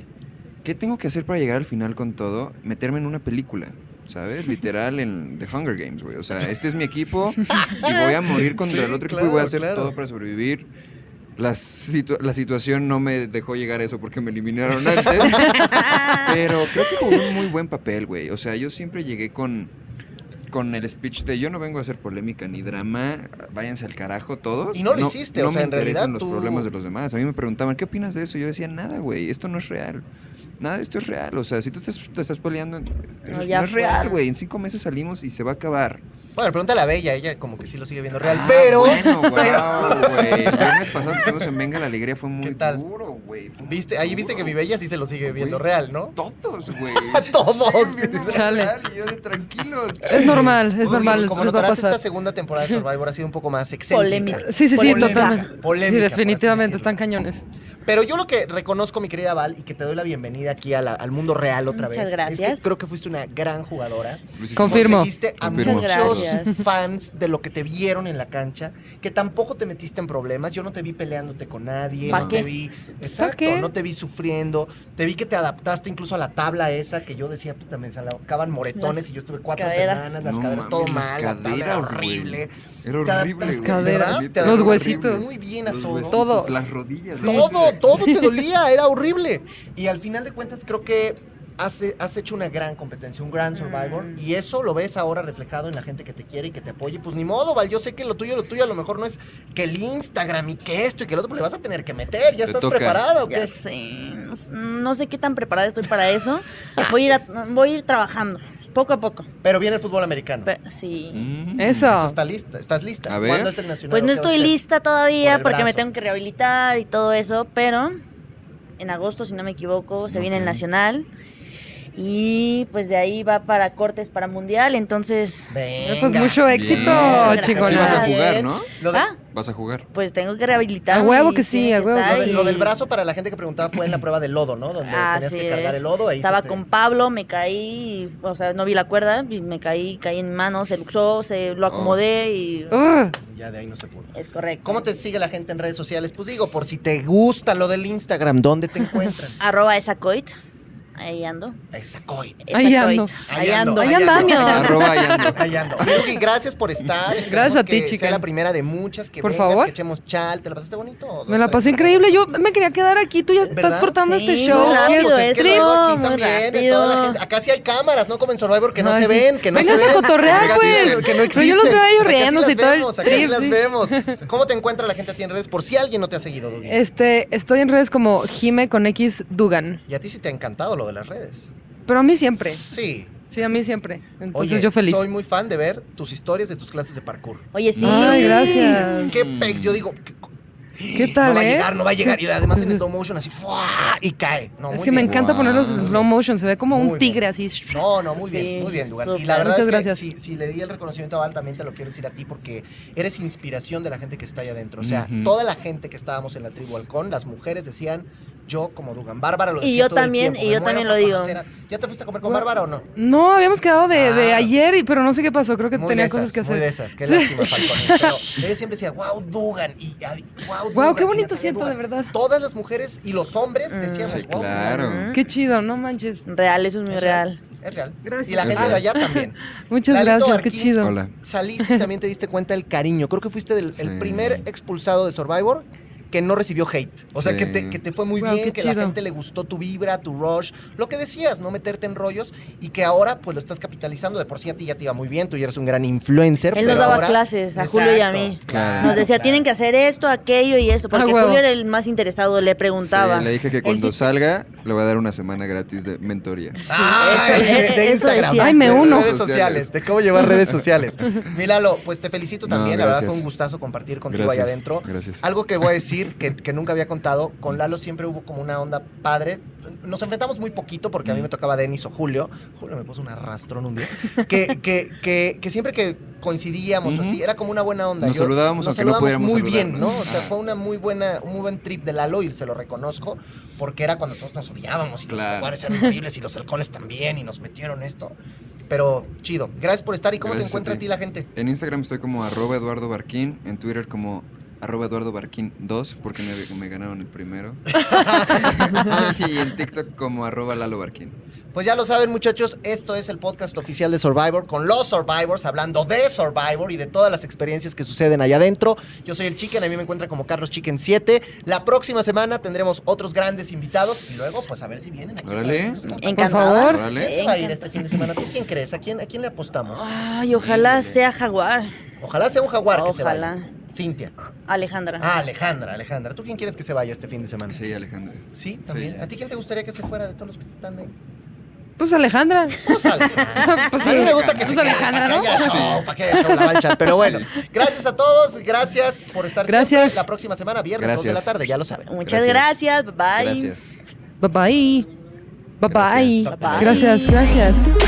¿Qué tengo que hacer para llegar al final con todo? Meterme en una película. ¿Sabes? Literal en The Hunger Games, güey. O sea, este es mi equipo y voy a morir contra Sí, el otro equipo y voy a hacer claro. todo para sobrevivir. La, situ- la situación no me dejó llegar a eso porque me eliminaron antes. [laughs] pero creo que jugué un muy buen papel, güey. O sea, yo siempre llegué con, con el speech de yo no vengo a hacer polémica ni drama, váyanse al carajo todos. Y no lo hiciste, no o sea, me en realidad los tú- problemas de los demás. A mí me preguntaban, ¿qué opinas de eso? Yo decía, nada, güey, esto no es real. Nada de esto es real. O sea, si tú te, te estás peleando, No, es real, güey. En cinco meses salimos y se va a acabar. Bueno, pregúntale a Bella, ella como que sí lo sigue viendo real. Ah, pero, Bueno, pero- guau, güey. El viernes pasado que estuvimos en Venga la Alegría fue muy ¿Qué tal? duro, güey. viste, ahí viste que mi Bella sí se lo sigue viendo real, ¿no? Todos, güey. [laughs] Todos. Chale. real y yo de tranquilos. Es normal, es Oye, normal, Como les va a notarás, pasar. esta segunda temporada de Survivor ha sido un poco más excéntrica. Polémica. Sí, sí, sí, totalmente. polémica, sí, definitivamente, están cañones. Pero yo lo que reconozco, mi querida Val, y que te doy la bienvenida aquí a la- al mundo real otra Muchas vez, es gracias. que creo que fuiste una gran jugadora. Confirmo. Conseguiste a Confirmo. muchos [laughs] Fans de lo que te vieron en la cancha, que tampoco te metiste en problemas. Yo no te vi peleándote con nadie, ¿Pa no qué? te vi, exacto, qué? no te vi sufriendo. Te vi que te adaptaste incluso a la tabla esa que yo decía, puta, me acaban moretones Las y yo estuve cuatro caderas. semanas, las No caderas todo las mal, la tabla horrible. Era horrible, güey. caderas, los huesitos. Muy bien a Los todo. huesitos, Todo. Las rodillas. Todo, todo te [laughs] dolía, era horrible. Y al final de cuentas creo que has, has hecho una gran competencia, un gran Survivor. Mm. Y eso lo ves ahora reflejado en la gente que te quiere y que te apoye. Pues ni modo, Val, yo sé que lo tuyo, lo tuyo a lo mejor no es que el Instagram y que esto y que el otro, pues le vas a tener que meter. ¿Ya Te estás toca. preparada o Ya qué? sé, no sé qué tan preparada estoy para eso. Voy a ir, a- voy a ir trabajando, poco a poco. Pero viene el fútbol americano. Pero, sí. Mm. Eso. Eso está lista, estás lista. A ver. ¿Cuándo es el nacional? Pues no ¿Qué vas a estoy lista todavía porque me tengo que rehabilitar y todo eso, pero en agosto, si no me equivoco, se viene el nacional. Y pues de ahí va para cortes para mundial, entonces Venga. Pues mucho éxito. Sí vas a jugar, ¿no? Lo, de- Ah, Vas a jugar. pues tengo que rehabilitar. A huevo que sí, a huevo que lo de- lo del brazo para la gente que preguntaba fue en la [clears throat] prueba del lodo, ¿no? Donde tenías que cargar el lodo. Ahí Estaba te- con Pablo, me caí, o sea, no vi la cuerda, y me caí, caí en mi mano, se luxó, se lo acomodé y. Ya de ahí no se pudo. es correcto. ¿Cómo te sigue la gente en redes sociales? Pues digo, por si te gusta lo del Instagram, ¿dónde te [laughs] encuentran? Arroba esa coit, ahí ando. Exacoid. Ahí ando. Ahí ando. Ahí ahí ando. Ahí ando. Yugi, gracias por estar. Esperemos Gracias a ti, chica. Sea la primera de muchas que Por vengas, favor. que echemos chal. ¿Te la pasaste bonito? Me la pasé increíble. Yo me quería quedar aquí. Tú ya estás cortando Sí, este show. Pues es que es luego aquí también, de toda la rápido. gente. Acá sí hay cámaras, no como en Survivor que no se sí. ven, que no se ven. a cotorrear, pues. Que no Pero yo los existen. veo a ellos Acá sí riéndose y todo el trip, las vemos. ¿Cómo te encuentra la gente a ti en redes? Por si alguien no te ha seguido, Dugi. Este, estoy en redes como Jime con X Dugan. Y a ti sí te ha encantado lo de las redes. Pero a mí siempre. Sí. Sí, a mí siempre. Entonces Oye, yo feliz. soy muy fan de ver tus historias de tus clases de parkour. Oye, sí. Ay, gracias. Qué pex, yo digo, ¿qué- ¿Qué [gasps] no tal, va a eh? llegar, no va a llegar. Y además en [laughs] slow motion así, ¡fua! y cae. No, es muy que me encanta ponerlos en Wow. slow motion, se ve como Muy un bien. tigre así. No, no, muy bien, muy bien, Dugan. Y la verdad Muchas es que gracias. si, si le di el reconocimiento a Val, también te lo quiero decir a ti porque eres inspiración de la gente que está ahí adentro. O sea, toda la gente que estábamos en la tribu Halcón, las mujeres decían, yo como Dugan. Bárbara lo Y decía yo todo el también, y "Me yo también lo digo". conocer ¿Ya te fuiste a comer con Bueno, Bárbara o no? No, habíamos quedado de, de Ah. ayer, y- pero no sé qué pasó. Creo que Muy tenía de cosas que Muy de hacer. esas, qué Sí. lástima, Falcón. [laughs] Pero ella siempre decía, wow, Dugan. Y, wow, qué Dugan", y bonito siento, de verdad. Todas las mujeres y los hombres Mm. decíamos, Sí, wow, claro. Qué chido, no manches. Real, eso es muy Es real. es real. Gracias. Y la gente de allá también. [laughs] Muchas Lalito gracias, qué chido. Hola. Saliste y también te diste cuenta del cariño. Creo que fuiste del, el primer expulsado de Survivor que no recibió hate. O sea, Sí. que, te, que te fue muy Guau, bien, que la chido. gente le gustó tu vibra, tu rush, lo que decías, no meterte en rollos y que ahora pues lo estás capitalizando. De por sí a ti ya te iba muy bien, tú ya eres un gran influencer. Él nos pero daba ahora- clases a Julio y a Exacto, mí. claro, Nos decía, claro. tienen que hacer esto, aquello y esto. Porque Ah, huevo. Julio era el más interesado, le preguntaba. Sí, le dije que cuando sí- salga le voy a dar una semana gratis de mentoría. [laughs] Ay, Eso- de, de eso Instagram. decía. Ay, me de uno. redes sociales. De cómo llevar redes sociales. [laughs] Milalo, pues te felicito No, también. la verdad fue un gustazo compartir contigo Gracias. allá adentro. Gracias. Algo que voy a decir que, que nunca había contado, con Lalo siempre hubo como una onda padre. Nos enfrentamos muy poquito porque a mí me tocaba Denis o Julio. Julio me puso un arrastrón un día. [laughs] Que, que, que, que siempre que coincidíamos así, era como una buena onda. Nos saludábamos nos no pudiéramos muy saludar, bien, ¿no? O sea, fue una muy buena, un muy buen trip de Lalo y se lo reconozco porque era cuando todos nos odiábamos y los jaguares eran horribles y los halcones también y nos metieron esto. Pero chido. Gracias por estar. ¿Y cómo Gracias te a encuentra a ti. ti la gente? En Instagram estoy como arroba Eduardo Barquín, en Twitter como arroba Eduardo Barquín 2, porque me, me ganaron el primero. [laughs] y en TikTok como arroba Lalo Barquín. Pues ya lo saben, muchachos, esto es el podcast oficial de Survivor con los Survivors, hablando de Survivor y de todas las experiencias que suceden allá adentro. Yo soy el Chicken, a mí me encuentra como Carlos Chicken 7. La próxima semana tendremos otros grandes invitados y luego, pues a ver si vienen aquí. Órale. Encantada. favor. ¿Quién se va a ir este fin de semana? ¿Tú [laughs] quién crees? ¿A quién, a quién le apostamos? Ay, ojalá sea Jaguar. Ojalá sea un jaguar que se Ojalá. vaya. Cintia. Alejandra. Ah, Alejandra, Alejandra. ¿Tú quién quieres que se vaya este fin de semana? Sí, Alejandro. Sí, también. Sí. ¿A ti quién te gustaría que se fuera de todos los que están ahí? Pues Alejandra. Pues Alejandra. [laughs] Pues a mí me gusta que Pues se Alejandra, para que haya ¿no? show, para que haya show la balcha. Pero bueno, gracias a todos, gracias por estar Gracias. siempre. La próxima semana, viernes, dos de la Gracias. tarde, ya lo saben. Muchas Gracias. gracias. Bye. Gracias. Bye bye. Bye bye. Gracias. Bye. Gracias, gracias.